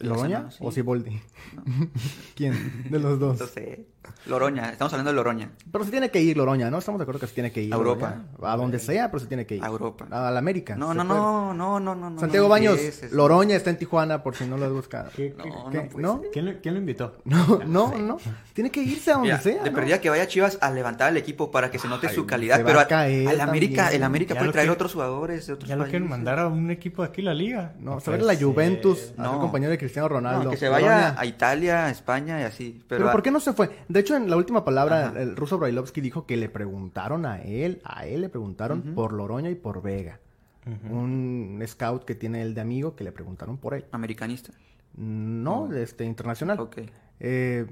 A: ¿Loroña
B: semana, sí.
A: o Ciboldi?
B: No.
A: ¿Quién? De los dos.
B: Entonces, Loroña. Estamos hablando de Loroña.
A: Pero se tiene que ir Loroña, ¿no? Estamos de acuerdo que se tiene que ir.
B: A Europa.
A: Loroña. A donde sea, pero se tiene que ir.
B: A Europa.
A: A la América.
B: No, no,
A: puede.
B: no, no, no, no, no.
A: Santiago
B: no
A: Baños,
B: empieces.
A: Loroña está en Tijuana por si no lo has buscado.
C: ¿Qué-
B: No,
C: qué-
B: no
A: ¿Qué?
B: puede
A: ¿No?
B: ser.
C: ¿Quién, lo, quién lo invitó?
A: No, no, no. Tiene que irse a donde
B: Mira,
A: sea.
B: de
A: ¿no?
B: perdida que vaya Chivas a levantar al equipo para que se note
A: Ay,
B: su calidad, pero
A: a
B: a-
A: caer
B: al América, el América
C: Ya
B: puede traer otros jugadores de otros
C: Ya lo quieren
B: países.
C: mandar a un equipo de aquí la liga.
A: No, se va a la. Juventus, a compañero de Cristiano Ronaldo.
B: Que se vaya a Italia, a España y así. Pero,
A: ¿por qué no se fue? De hecho, en la última palabra,
B: Ajá.
A: el ruso Brailovsky dijo que le preguntaron a él, a él le preguntaron por Loroña y por Vega. Un scout que tiene él de amigo que le preguntaron por él.
B: Americanista.
A: No,
B: No.
A: este, internacional.
B: Ok.
A: Eh,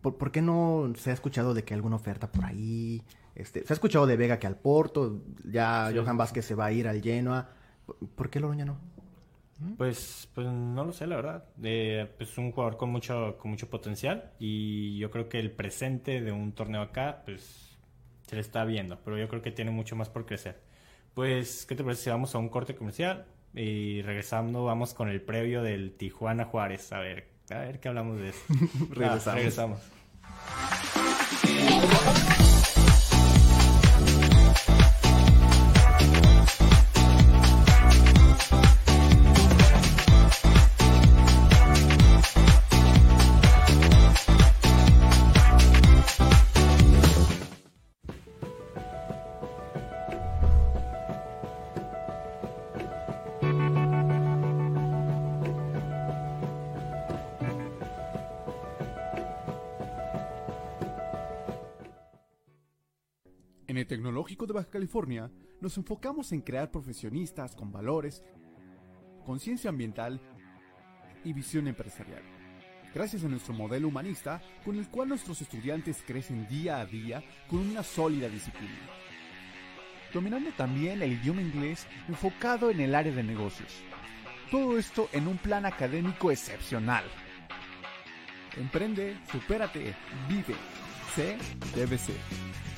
A: ¿por, por qué no se ha escuchado de que alguna oferta por ahí? Este, se ha escuchado de Vega que al Porto, ya
C: Sí.
A: Johan Vázquez se va a ir al Genoa. ¿Por- ¿Por qué Loroña no?
C: Pues, pues no lo sé, la verdad. Eh, es un jugador con mucho, con mucho potencial y yo creo que el presente de un torneo acá, pues se le está viendo, pero yo creo que tiene mucho más por crecer. Pues, ¿qué te parece si vamos a un corte comercial y regresando vamos con el previo del Tijuana Juárez? A ver, a ver qué hablamos de eso.
A: Regresamos.
C: Ah, regresamos.
E: Tecnológico de Baja California nos enfocamos en crear profesionistas con valores, conciencia ambiental y visión empresarial. Gracias a nuestro modelo humanista, con el cual nuestros estudiantes crecen día a día con una sólida disciplina. Dominando también el idioma inglés enfocado en el área de negocios. Todo esto en un plan académico excepcional. Emprende, supérate, vive. C debe ser.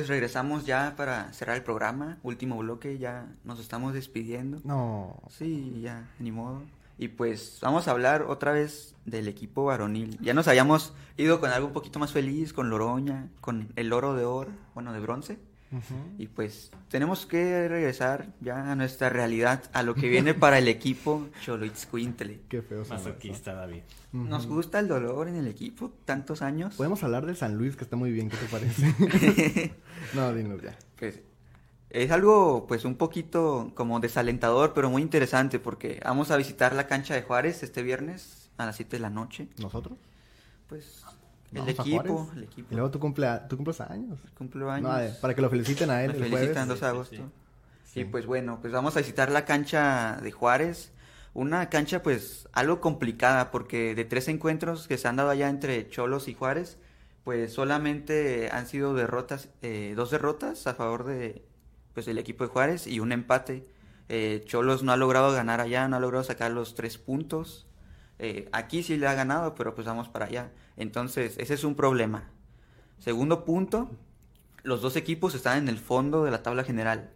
B: Pues regresamos ya para cerrar el programa. Último bloque, ya nos estamos despidiendo.
A: No.
B: Sí, ya, ni modo. Y pues vamos a hablar otra vez del equipo varonil. Ya nos habíamos ido con algo un poquito más feliz, con Loroña, con el oro de oro, bueno, de bronce. Y pues tenemos que regresar ya a nuestra realidad, a lo que viene para el equipo Choloitzcuintle.
A: Qué feo.
C: Masoquista, David.
B: Nos gusta el dolor en el equipo, tantos años.
A: Podemos hablar del San Luis, que está muy bien, ¿qué te parece? no, dinos ya.
B: Pues es algo pues un poquito como desalentador, pero muy interesante porque vamos a visitar la cancha de Juárez este viernes a las 7 de la noche.
A: ¿Nosotros?
B: Pues el equipo, el
A: Y
B: equipo.
A: luego tú, cumple, tú cumples años.
B: Cumple años.
A: No, para que lo feliciten a él
B: Me
A: el
B: felicitan
A: jueves.
B: 2 de agosto.
C: sí.
B: Y pues bueno, pues vamos a visitar la cancha de Juárez. Una cancha pues algo complicada porque de tres encuentros que se han dado allá entre Cholos y Juárez, pues solamente han sido derrotas, eh, dos derrotas a favor de pues el equipo de Juárez y un empate. Eh, Cholos no ha logrado ganar allá, no ha logrado sacar los tres puntos. Eh, aquí sí le ha ganado, pero pues vamos para allá. Entonces, ese es un problema. Segundo punto, los dos equipos están en el fondo de la tabla general.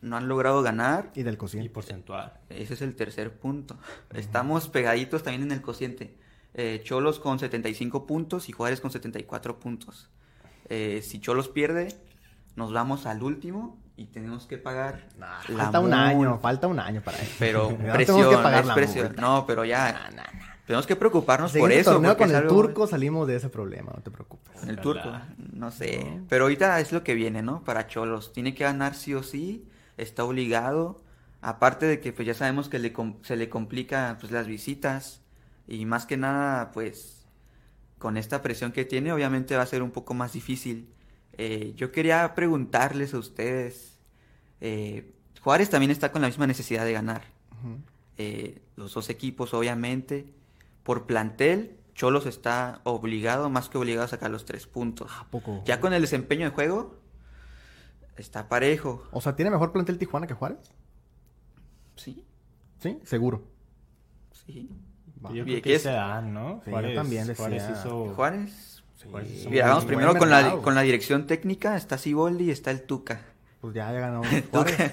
B: No han logrado ganar.
A: Y del
C: Y
A: cociente.
C: porcentual.
B: Ese es el tercer punto. Estamos pegaditos también en el cociente. Eh, Cholos con 75 puntos y Juárez con 74 puntos. Eh, si Cholos pierde, nos vamos al último y tenemos que pagar
A: Falta un año, falta un año para eso.
B: Pero presión,
A: tenemos que pagar
B: es
A: la
B: presión.
A: multa.
B: No, pero ya tenemos que preocuparnos por
A: ese
B: eso.
A: con el
B: algo-
A: turco salimos de ese problema, no te preocupes.
B: El
C: Ojalá.
B: turco, no sé. Pero ahorita es lo que viene, ¿no? Para Cholos. Tiene que ganar sí o sí. Está obligado. Aparte de que pues ya sabemos que le se le complica pues las visitas. Y más que nada, pues con esta presión que tiene, obviamente va a ser un poco más difícil. Eh, yo quería preguntarles a ustedes. eh, Juárez también está con la misma necesidad de ganar. Eh, los dos equipos, obviamente. Por plantel, Cholos está obligado, más que obligado a sacar los tres puntos.
A: ¿A poco?
B: Ya con el desempeño de juego, está parejo.
A: O sea, ¿tiene mejor plantel Tijuana que Juárez?
B: Sí,
A: Sí, seguro.
B: sí.
A: Va.
C: Yo
B: ¿Y
C: creo
B: qué
C: que se dan, ¿no?
A: Sí, yo también decía.
C: Juárez hizo...
B: Juárez.
C: Muy
B: vamos
C: buen
B: primero con la, con la dirección técnica. Está Siboldi y está el Tuca.
A: Pues ya, ya ganó Juárez.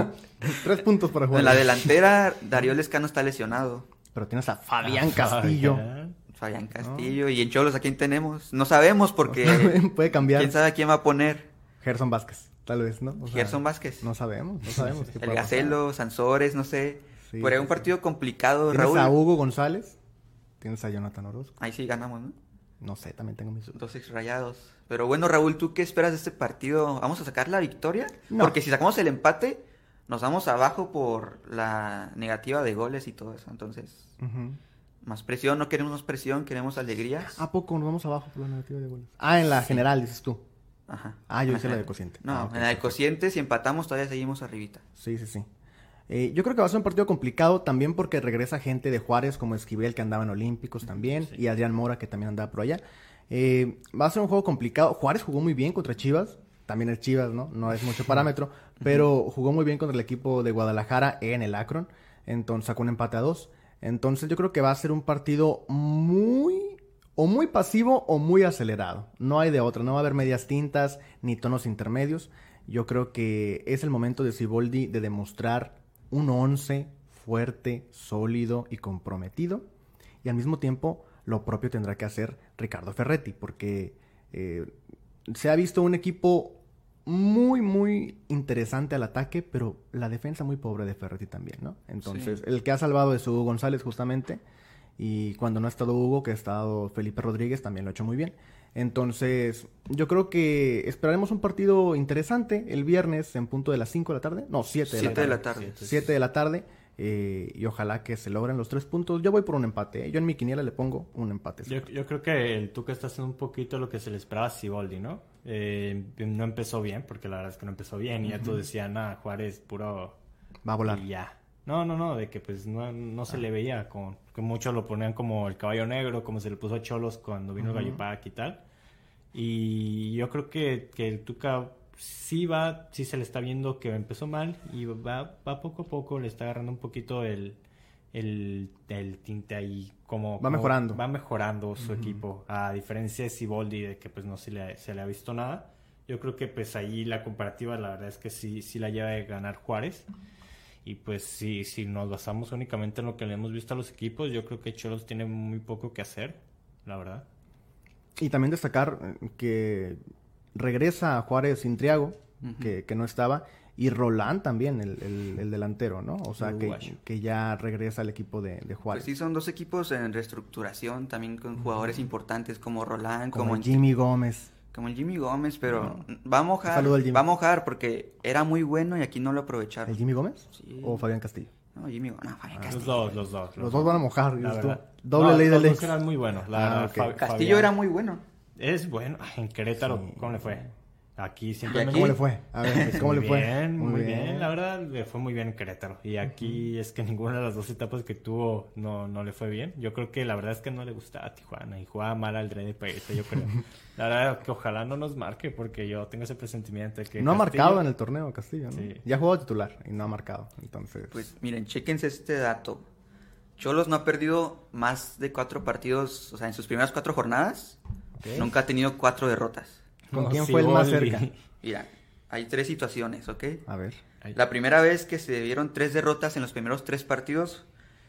A: Tres puntos para
B: En
A: Juárez.
B: la delantera, Darío Lescano está lesionado.
A: Pero tienes a Fabián Castillo.
B: Fabián Castillo. Y en Cholos, ¿a quién tenemos? No sabemos porque...
A: Puede cambiar.
B: ¿Quién sabe a quién va a poner?
A: Gerson Vázquez, tal vez, ¿no? O sea,
B: Gerson Vázquez.
A: No sabemos, no sabemos. qué
B: El. Gacelo, Sansores, no sé.
A: Sí,
B: Por ahí
A: sí,
B: un
A: sí.
B: partido complicado,
A: Tienes
B: Raúl.
A: a Hugo González. Tienes a Jonathan Orozco.
B: Ahí sí ganamos, ¿no?
A: No sé, también tengo mis dudas.
B: Dos exrayados. Pero bueno, Raúl, ¿tú qué esperas de este partido? ¿Vamos a sacar la victoria?
A: No.
B: Porque si sacamos el empate, nos vamos abajo por la negativa de goles y todo eso. Entonces, más presión, no queremos más presión, queremos alegría.
A: ¿A poco nos vamos abajo por la negativa de goles? Ah, en la general, dices tú.
B: Ajá.
A: Ah, yo hice la de cociente.
B: No,
A: Ah,
B: en la de cociente, si empatamos, todavía seguimos arribita.
A: Sí, sí, sí. Eh, yo creo que va a ser un partido complicado también porque regresa gente de Juárez como Esquivel que andaba en Olímpicos también y Adrián Mora que también andaba por allá. Eh, va a ser un juego complicado. Juárez jugó muy bien contra Chivas. También el Chivas, ¿no? No es mucho parámetro. Pero jugó muy bien contra el equipo de Guadalajara en el Akron. Entonces sacó un empate a dos. Entonces yo creo que va a ser un partido muy... O muy pasivo o muy acelerado. No hay de otra. No va a haber medias tintas ni tonos intermedios. Yo creo que es el momento de Siboldi de demostrar un 11 fuerte, sólido y comprometido. Y al mismo tiempo lo propio tendrá que hacer Ricardo Ferretti, porque eh, se ha visto un equipo muy, muy interesante al ataque, pero la defensa muy pobre de Ferretti también, ¿no? Entonces,
B: Sí.
A: el que ha salvado es Hugo González justamente, y cuando no ha estado Hugo, que ha estado Felipe Rodríguez, también lo ha hecho muy bien. Entonces, yo creo que esperaremos un partido interesante el viernes en punto de las 5 de la tarde. No, 7 de la
B: Siete
A: tarde.
B: de la tarde.
A: 7 de la tarde. eh, y ojalá que se logren los tres puntos. Yo voy por un empate. ¿eh? Yo en mi quiniela le pongo un empate.
C: Yo, yo creo que el Tuca está haciendo un poquito lo que se le esperaba a Siboldi, ¿no? Eh, no empezó bien, porque la verdad es que no empezó bien. Y ya todos decían, nada, Juárez puro...
A: Va a volar.
C: Y ya. No, no, no, de que pues no, no se le veía con... Que muchos lo ponían como el caballo negro, como se le puso a Cholos cuando vino el Gallipac y tal. Y yo creo que, que el Tuca sí va, sí se le está viendo que empezó mal y va, va poco a poco, le está agarrando un poquito el, el, el tinte ahí como... como-
A: mejorando.
C: Va mejorando su equipo, a diferencia de Siboldi, de que pues no se le, se le ha visto nada. Yo creo que pues ahí la comparativa la verdad es que sí, sí la lleva de ganar Juárez. Y pues sí, si nos basamos únicamente en lo que le hemos visto a los equipos, yo creo que Cholos tiene muy poco que hacer, la verdad.
A: Y también destacar eh, que regresa a Juárez Intriago, que, que no estaba, y Roland también, el, el- el delantero, ¿no? O sea, que, que ya regresa al equipo de, de
B: Pues
A: Juárez.
B: sí, son dos equipos en reestructuración, también con jugadores importantes como Roland,
A: como
B: como,
A: Jimmy Gómez.
B: Como el Jimmy Gómez, pero va a mojar,
A: Saludo al Jimmy.
B: va a mojar porque era muy bueno y aquí no lo aprovecharon.
A: ¿El Jimmy Gómez?
B: Sí.
A: ¿O Fabián Castillo?
B: No, Jimmy Gómez, no, Fabián
C: Los
B: Castillo.
C: dos, los dos.
A: Los dos van a mojar. Doble
C: No,
A: ley de
C: los
A: ley.
C: dos eran muy buenos, la
A: Ah,
B: Castillo
C: Fabián
B: era muy bueno.
C: Es bueno. Ay, En Querétaro, ¿cómo le fue? Aquí simplemente...
A: ¿Cómo le fue? A ver, ¿cómo
C: muy
A: le fue?
C: Bien, muy bien. La verdad, le fue muy bien en Querétaro. Y aquí es que ninguna de las dos etapas que tuvo no, no le fue bien. Yo creo que la verdad es que no le gustaba a Tijuana y jugaba mal al Dre de yo creo. la verdad que ojalá no nos marque porque yo tengo ese presentimiento de que
A: No ha marcado en el torneo Castillo, ¿no?
C: Sí.
A: Ya ha jugado titular y no ha marcado. Entonces,
B: Pues miren, chéquense este dato. Cholos no ha perdido más de cuatro partidos, o sea, en sus primeras cuatro jornadas, nunca ha tenido cuatro derrotas.
A: ¿Con
C: No,
A: quién fue el más cerca?
B: Mira, hay tres situaciones, ¿ok?
A: a ver.
B: La primera vez que se dieron tres derrotas en los primeros tres partidos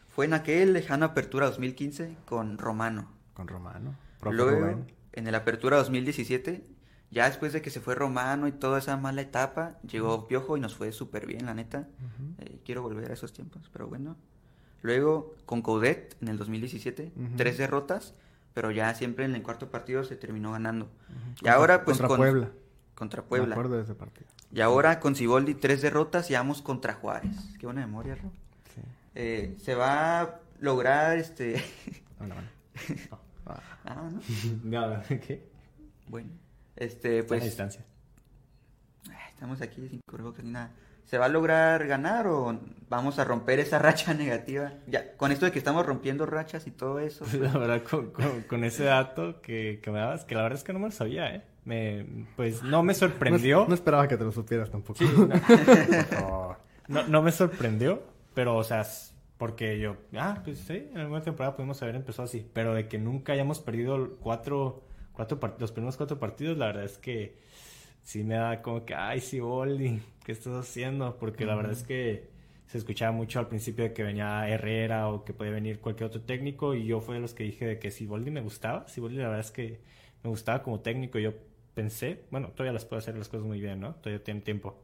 B: fue en aquel lejano Apertura 2015 con Romano.
A: Con Romano.
B: Luego,
A: Rubén.
B: en el Apertura 2017, ya después de que se fue Romano y toda esa mala etapa, llegó Piojo y nos fue súper bien, la neta. Eh, quiero volver a esos tiempos, pero bueno. Luego, con Coudet en el 2017,
A: Ujú.
B: tres derrotas, pero ya siempre en el cuarto partido se terminó ganando. Y ahora, pues
A: contra
B: con-
A: Puebla.
B: Contra
A: Me
B: Puebla.
A: acuerdo de ese partido.
B: Y ahora con Ciboldi tres derrotas y vamos contra Juárez. Qué buena memoria, Ro.
A: Sí.
B: Eh, se va a lograr este.
A: Bueno, bueno. Ah,
B: ah, ¿no?
C: No, ¿qué?
B: Bueno. Este,
C: Pues, a
B: pues.
C: distancia.
B: Estamos aquí sin cubrebocas ni nada. ¿Se va a lograr ganar o vamos a romper esa racha negativa? Ya, con esto de que estamos rompiendo rachas y todo eso.
C: Pues, la verdad, con, con- con ese dato que, que me dabas, que la verdad es que no me lo sabía, ¿eh? Me, pues no me sorprendió.
A: no esperaba que te lo supieras tampoco.
C: No, no me sorprendió, pero, o sea, porque yo, ah, pues sí, en alguna temporada pudimos haber empezado así, pero de que nunca hayamos perdido cuatro, cuatro los primeros cuatro partidos, la verdad es que sí me da como que, ay, sí, Boldi, ¿qué estás haciendo? Porque la verdad es que se escuchaba mucho al principio de que venía Herrera o que podía venir cualquier otro técnico y yo fui de los que dije de que si Boldi me gustaba, si Boldi la verdad es que me gustaba como técnico, yo pensé, bueno, todavía las puedo hacer las cosas muy bien, ¿no? Todavía tiene tiempo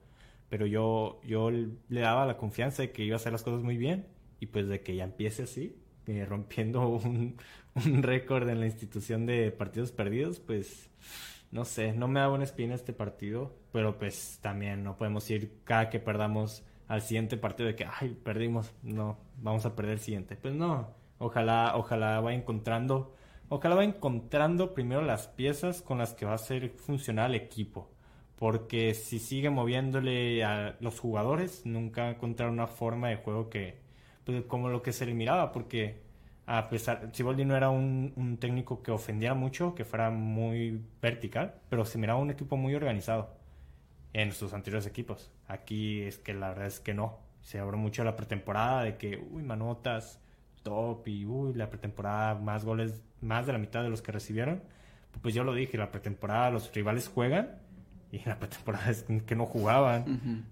C: pero yo, yo le daba la confianza de que iba a hacer las cosas muy bien y pues de que ya empiece así, eh, rompiendo un, un récord en la institución de partidos perdidos, pues no sé, no me da buena espina este partido, pero pues también no podemos ir cada que perdamos al siguiente partido de que, ay, perdimos, no, vamos a perder el siguiente. Pues no, ojalá, ojalá vaya encontrando, ojalá vaya encontrando primero las piezas con las que va a hacer funcionar el equipo porque si sigue moviéndole a los jugadores, nunca va encontrar una forma de juego que, pues, como lo que se le miraba, porque a pesar, Siboldi no era un, un técnico que ofendiera mucho, que fuera muy vertical, pero se miraba un equipo muy organizado en sus anteriores equipos. Aquí es que la verdad es que no. Se habló mucho la pretemporada, de que, uy, manotas, top, y uy, la pretemporada, más goles, más de la mitad de los que recibieron. Pues yo lo dije, la pretemporada los rivales juegan y en la pretemporada es que no jugaban.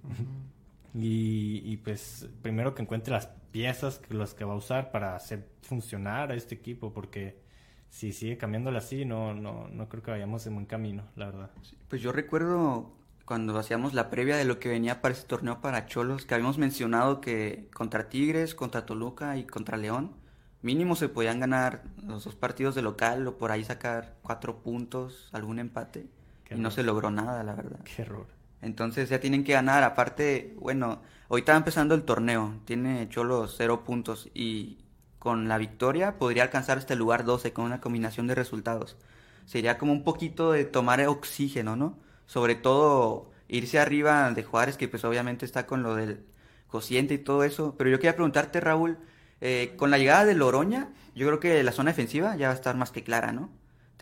C: Y, pues primero que encuentre las piezas que las que va a usar para hacer funcionar a este equipo, porque si sigue cambiándole así, no, no, no creo que vayamos en buen camino, la verdad.
B: Pues yo recuerdo cuando hacíamos la previa de lo que venía para ese torneo para Cholos, que habíamos mencionado que contra Tigres, contra Toluca y contra León, mínimo se podían ganar los dos partidos de local o por ahí sacar cuatro puntos, algún empate.
C: Qué
B: y no se logró nada, la verdad.
C: Qué error.
B: Entonces ya tienen que ganar. Aparte, bueno, ahorita va empezando el torneo. Tiene Cholos cero puntos y con la victoria podría alcanzar el lugar 12 con una combinación de resultados. Sería como un poquito de tomar oxígeno, ¿no? Sobre todo irse arriba de Juárez, que pues obviamente está con lo del cociente y todo eso. Pero yo quería preguntarte, Raúl, eh, con la llegada de Loroña, yo creo que la zona defensiva ya va a estar más que clara, ¿no?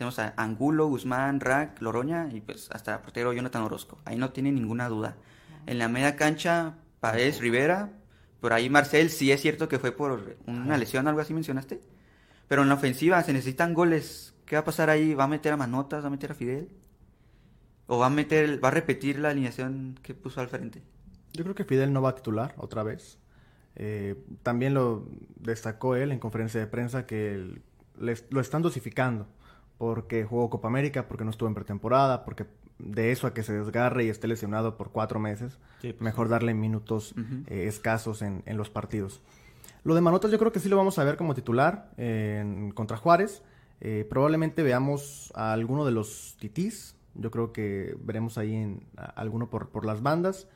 B: Tenemos a Angulo, Guzmán, Rack, Loroña y pues hasta portero Jonathan Orozco. Ahí no tiene ninguna duda. En la media cancha, Paez, Rivera. Por ahí Marcel, sí es cierto que fue por una lesión, algo así mencionaste. Pero en la ofensiva se necesitan goles. ¿Qué va a pasar ahí? ¿Va a meter a Manotas? ¿Va a meter a Fidel? ¿O va a meter, va a repetir la alineación que puso al frente?
A: Yo creo que Fidel no va a titular otra vez. Eh, también lo destacó él en conferencia de prensa que el- lo están dosificando porque jugó Copa América, porque no estuvo en pretemporada, porque de eso a que se desgarre y esté lesionado por cuatro meses,
C: Sí, pues,
A: mejor darle minutos eh, escasos en, en los partidos. Lo de Manotas yo creo que sí lo vamos a ver como titular en- contra Juárez. Eh, probablemente veamos a alguno de los titís. Yo creo que veremos ahí en, a- alguno por, por las bandas.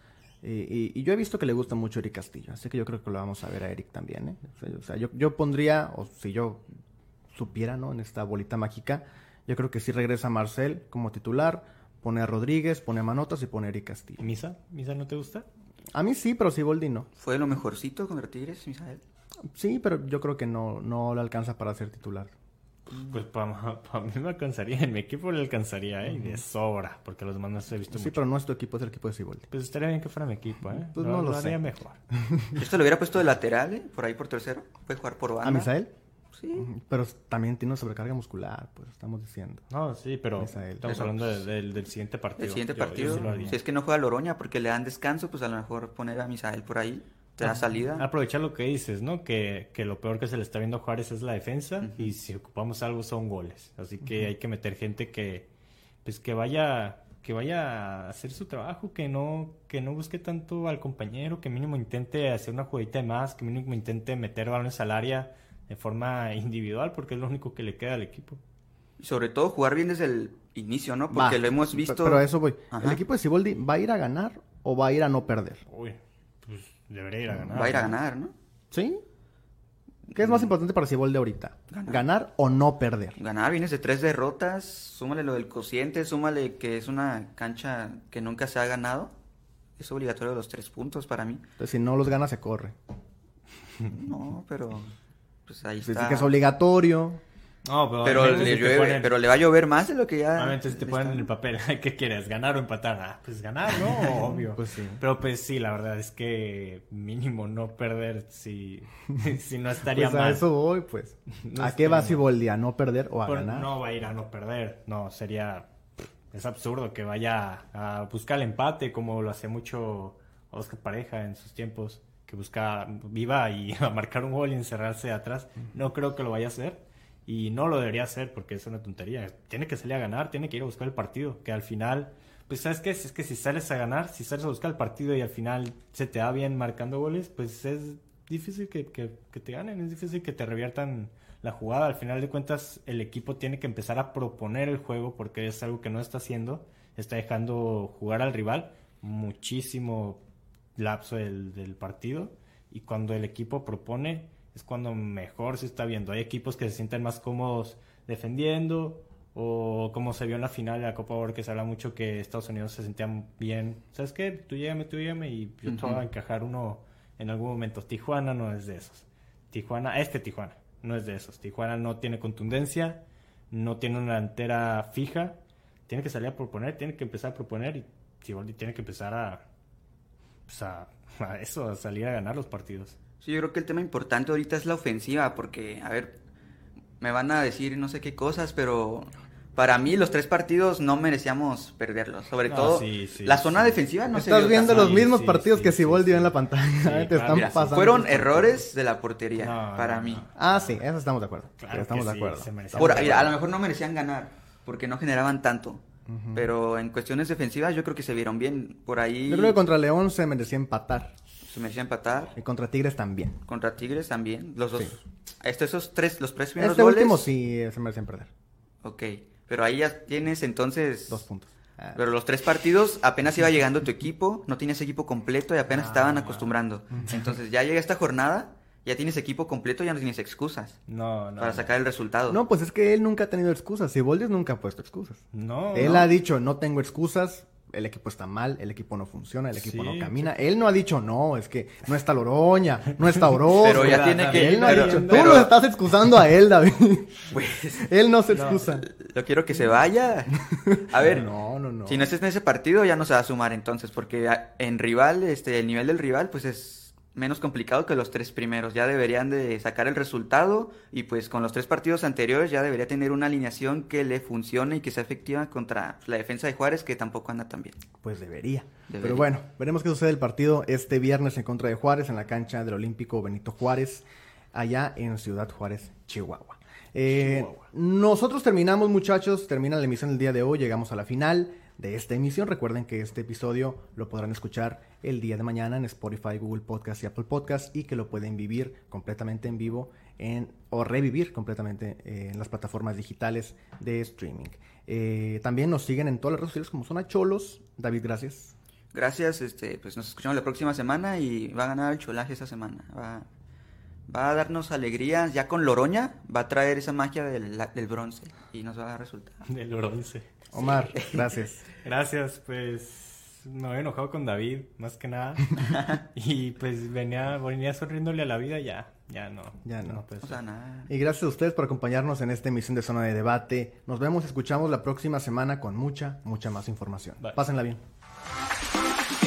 A: Eh, y, y yo he visto que le gusta mucho Eric Castillo. Así que yo creo que lo vamos a ver a Eric también. O sea, o sea, yo, yo pondría, o si yo supiera, ¿no? En esta bolita mágica, yo creo que sí regresa Marcel como titular. Pone a Rodríguez, pone a Manotas y pone a Eric Castillo.
C: ¿Misa? ¿Misa no te gusta?
A: A mí sí, pero Siboldi no.
B: ¿Fue lo mejorcito contra Tigres, Misael?
A: Sí, pero yo creo que no, no le alcanza para ser titular.
C: Pues para, mí me alcanzaría, en mi equipo le alcanzaría, ¿eh? Y de sobra, porque los demás no se he visto
A: Sí,
C: mucho.
A: pero no es tu equipo, es el equipo de Siboldi.
C: Pues estaría bien que fuera mi equipo, ¿eh?
A: Pues no lo
C: haría
A: sé.
C: mejor.
B: Yo esto lo hubiera puesto de lateral, ¿eh? Por ahí por tercero. Puede jugar por banda.
A: ¿A Misael?
B: Sí.
A: Pero también tiene una sobrecarga muscular, pues estamos diciendo.
C: No, sí, pero estamos
B: Pero-
C: hablando de- del- del siguiente partido.
B: El siguiente
C: Yo- yo
B: partido,
C: sí
B: si es que no juega Loroña porque le dan descanso, pues a lo mejor poner a Misael por ahí, te da salida.
C: Aprovechar lo que dices, ¿no? Que, que lo peor que se le está viendo a Juárez es la defensa y si ocupamos algo son goles. Así que hay que meter gente que pues que vaya que vaya a hacer su trabajo, que no que no busque tanto al compañero, que mínimo intente hacer una jugadita de más, que mínimo intente meter balones al área de forma individual porque es lo único que le queda al equipo.
B: Y sobre todo jugar bien desde el inicio, ¿no? Porque
A: Va,
B: lo hemos visto.
A: Pero a eso voy.
B: Ajá.
A: ¿El equipo de Siboldi va a ir a ganar o va a ir a no perder?
C: Uy, pues debería ir a ganar.
B: Va a ir a ganar, ¿no?
A: ¿Sí? ¿Qué es más importante para Siboldi ahorita?
B: Ganar.
A: ¿Ganar o no perder?
B: Ganar, vienes de tres derrotas, súmale lo del cociente, súmale que es una cancha que nunca se ha ganado. Es obligatorio los tres puntos para mí.
A: Entonces, si no los gana, se corre.
B: No, pero pues ahí
A: Dice
B: está.
A: que es obligatorio.
C: No, pero,
B: Pero le,
C: si te
B: llueve-
C: ponen-
B: pero le va a llover más de lo que ya.
C: Obviamente si te ponen
B: está.
C: en el papel, ¿qué quieres? ¿Ganar o empatar? Ah, pues ganar, ¿no? Obvio.
A: Pues sí.
C: Pero pues sí, la verdad es que mínimo no perder si, si no estaría
A: Pues a
C: mal.
A: eso voy, pues.
C: No
A: ¿A qué va. Siboldi? ¿A no perder o a
C: Por-
A: ganar?
C: No va a ir a no perder. No, sería... Es absurdo que vaya a buscar el empate como lo hacía mucho Oscar Pareja en sus tiempos. Que busca viva y a marcar un gol y encerrarse atrás. No creo que lo vaya a hacer. Y no lo debería hacer porque es una tontería. Tiene que salir a ganar, tiene que ir a buscar el partido. Que al final, pues sabes qué, es que si sales a ganar, si sales a buscar el partido y al final se te da bien marcando goles, pues es difícil que, que- que te ganen, es difícil que te reviertan la jugada. Al final de cuentas, el equipo tiene que empezar a proponer el juego porque es algo que no está haciendo. Está dejando jugar al rival muchísimo lapso del, del partido. Y cuando el equipo propone, es cuando mejor se está viendo. Hay equipos que se sienten más cómodos defendiendo. O como se vio en la final de la Copa Oro, que se habla mucho que Estados Unidos se sentían bien. ¿Sabes qué? Tú llégame, tú llégame y yo te voy a encajar uno en algún momento. Tijuana no es de esos. Tijuana, este Tijuana, no es de esos. Tijuana no tiene contundencia, no tiene una delantera fija. Tiene que salir a proponer, tiene que empezar a proponer y Siboldi tiene que empezar a, pues a, a eso, a salir a ganar los partidos.
B: Sí, yo creo que el tema importante ahorita es la ofensiva, porque, a ver, me van a decir no sé qué cosas, pero para mí los tres partidos no merecíamos perderlos. Sobre
C: No,
B: todo,
C: sí, sí,
B: la zona
C: sí.
B: defensiva no se
A: Estás viendo los mismos
C: sí,
A: partidos
C: sí,
A: que
C: sí,
A: Siboldi
C: sí.
A: dio en la pantalla.
C: Sí,
A: Te están
C: mira,
A: pasando.
B: Fueron errores de la portería,
C: No,
B: para
C: no,
B: mí.
C: no.
A: Ah, sí, eso estamos de acuerdo.
C: Claro
A: estamos
C: que
A: de
C: sí,
A: acuerdo.
C: se merecen.
B: Por,
A: Estamos de
B: mira, a lo mejor no merecían ganar, porque no generaban tanto. Pero en cuestiones defensivas yo creo que se vieron bien. Por ahí
A: Yo creo que contra León se merecía empatar.
B: se merecía empatar.
A: Y contra Tigres también.
B: Contra Tigres también. Los dos.
A: Sí.
B: Esto, esos tres, los tres primeros
A: Este
B: goles.
A: último sí eh, se merecían perder.
B: Ok. Pero ahí ya tienes entonces.
A: Dos puntos. Ah,
B: Pero los tres partidos apenas iba llegando tu equipo, no tienes equipo completo y apenas estaban acostumbrando. Entonces ya llega esta jornada, ya tienes equipo completo, ya no tienes excusas
C: No, no.
B: para sacar el resultado.
A: No, pues es que él nunca ha tenido excusas. Siboldi nunca ha puesto excusas.
C: No,
A: Él
C: no.
A: ha dicho, no tengo excusas, el equipo está mal, el equipo no funciona, el equipo
C: Sí,
A: no camina. Él no ha dicho, no, es que no está Loroña, no está Orozco.
B: Pero ya tiene que-
A: Él no ha
B: pero-
A: dicho, tú
B: pero-
A: lo estás excusando a él, David.
B: Pues
A: él no se
C: No.
A: excusa.
B: lo quiero que se vaya. A ver,
A: No, no, no.
B: si no estás en ese partido ya no se va a sumar entonces, porque en rival, este, el nivel del rival pues es menos complicado que los tres primeros. Ya deberían de sacar el resultado y pues con los tres partidos anteriores ya debería tener una alineación que le funcione y que sea efectiva contra la defensa de Juárez que tampoco anda tan bien.
A: Pues debería.
B: Debería.
A: Pero bueno, veremos qué sucede el partido este viernes en contra de Juárez en la cancha del Olímpico Benito Juárez, allá en Ciudad Juárez, Chihuahua. Eh, Nosotros terminamos, muchachos, termina la emisión del día de hoy, llegamos a la final de esta emisión. Recuerden que este episodio lo podrán escuchar el día de mañana en Spotify, Google Podcast y Apple Podcast y que lo pueden vivir completamente en vivo en, o revivir completamente eh, en las plataformas digitales de streaming. Eh, también nos siguen en todas las redes sociales como Zona Cholos. David, gracias.
B: Gracias, este, pues nos escuchamos la próxima semana y va a ganar el cholaje esa semana. Va, va a darnos alegría, ya con Loroña va a traer esa magia del, del bronce y nos va a dar resultado.
C: Del bronce.
A: Omar, gracias.
C: Gracias, pues me había enojado con David, más que nada. y pues venía, venía sonriéndole a la vida, ya, ya no.
A: Ya no.
C: pues,
B: O sea, nada.
A: Y gracias a ustedes por acompañarnos en esta emisión de Zona de Debate. Nos vemos escuchamos la próxima semana con mucha, mucha más información.
C: Bye.
A: Pásenla bien.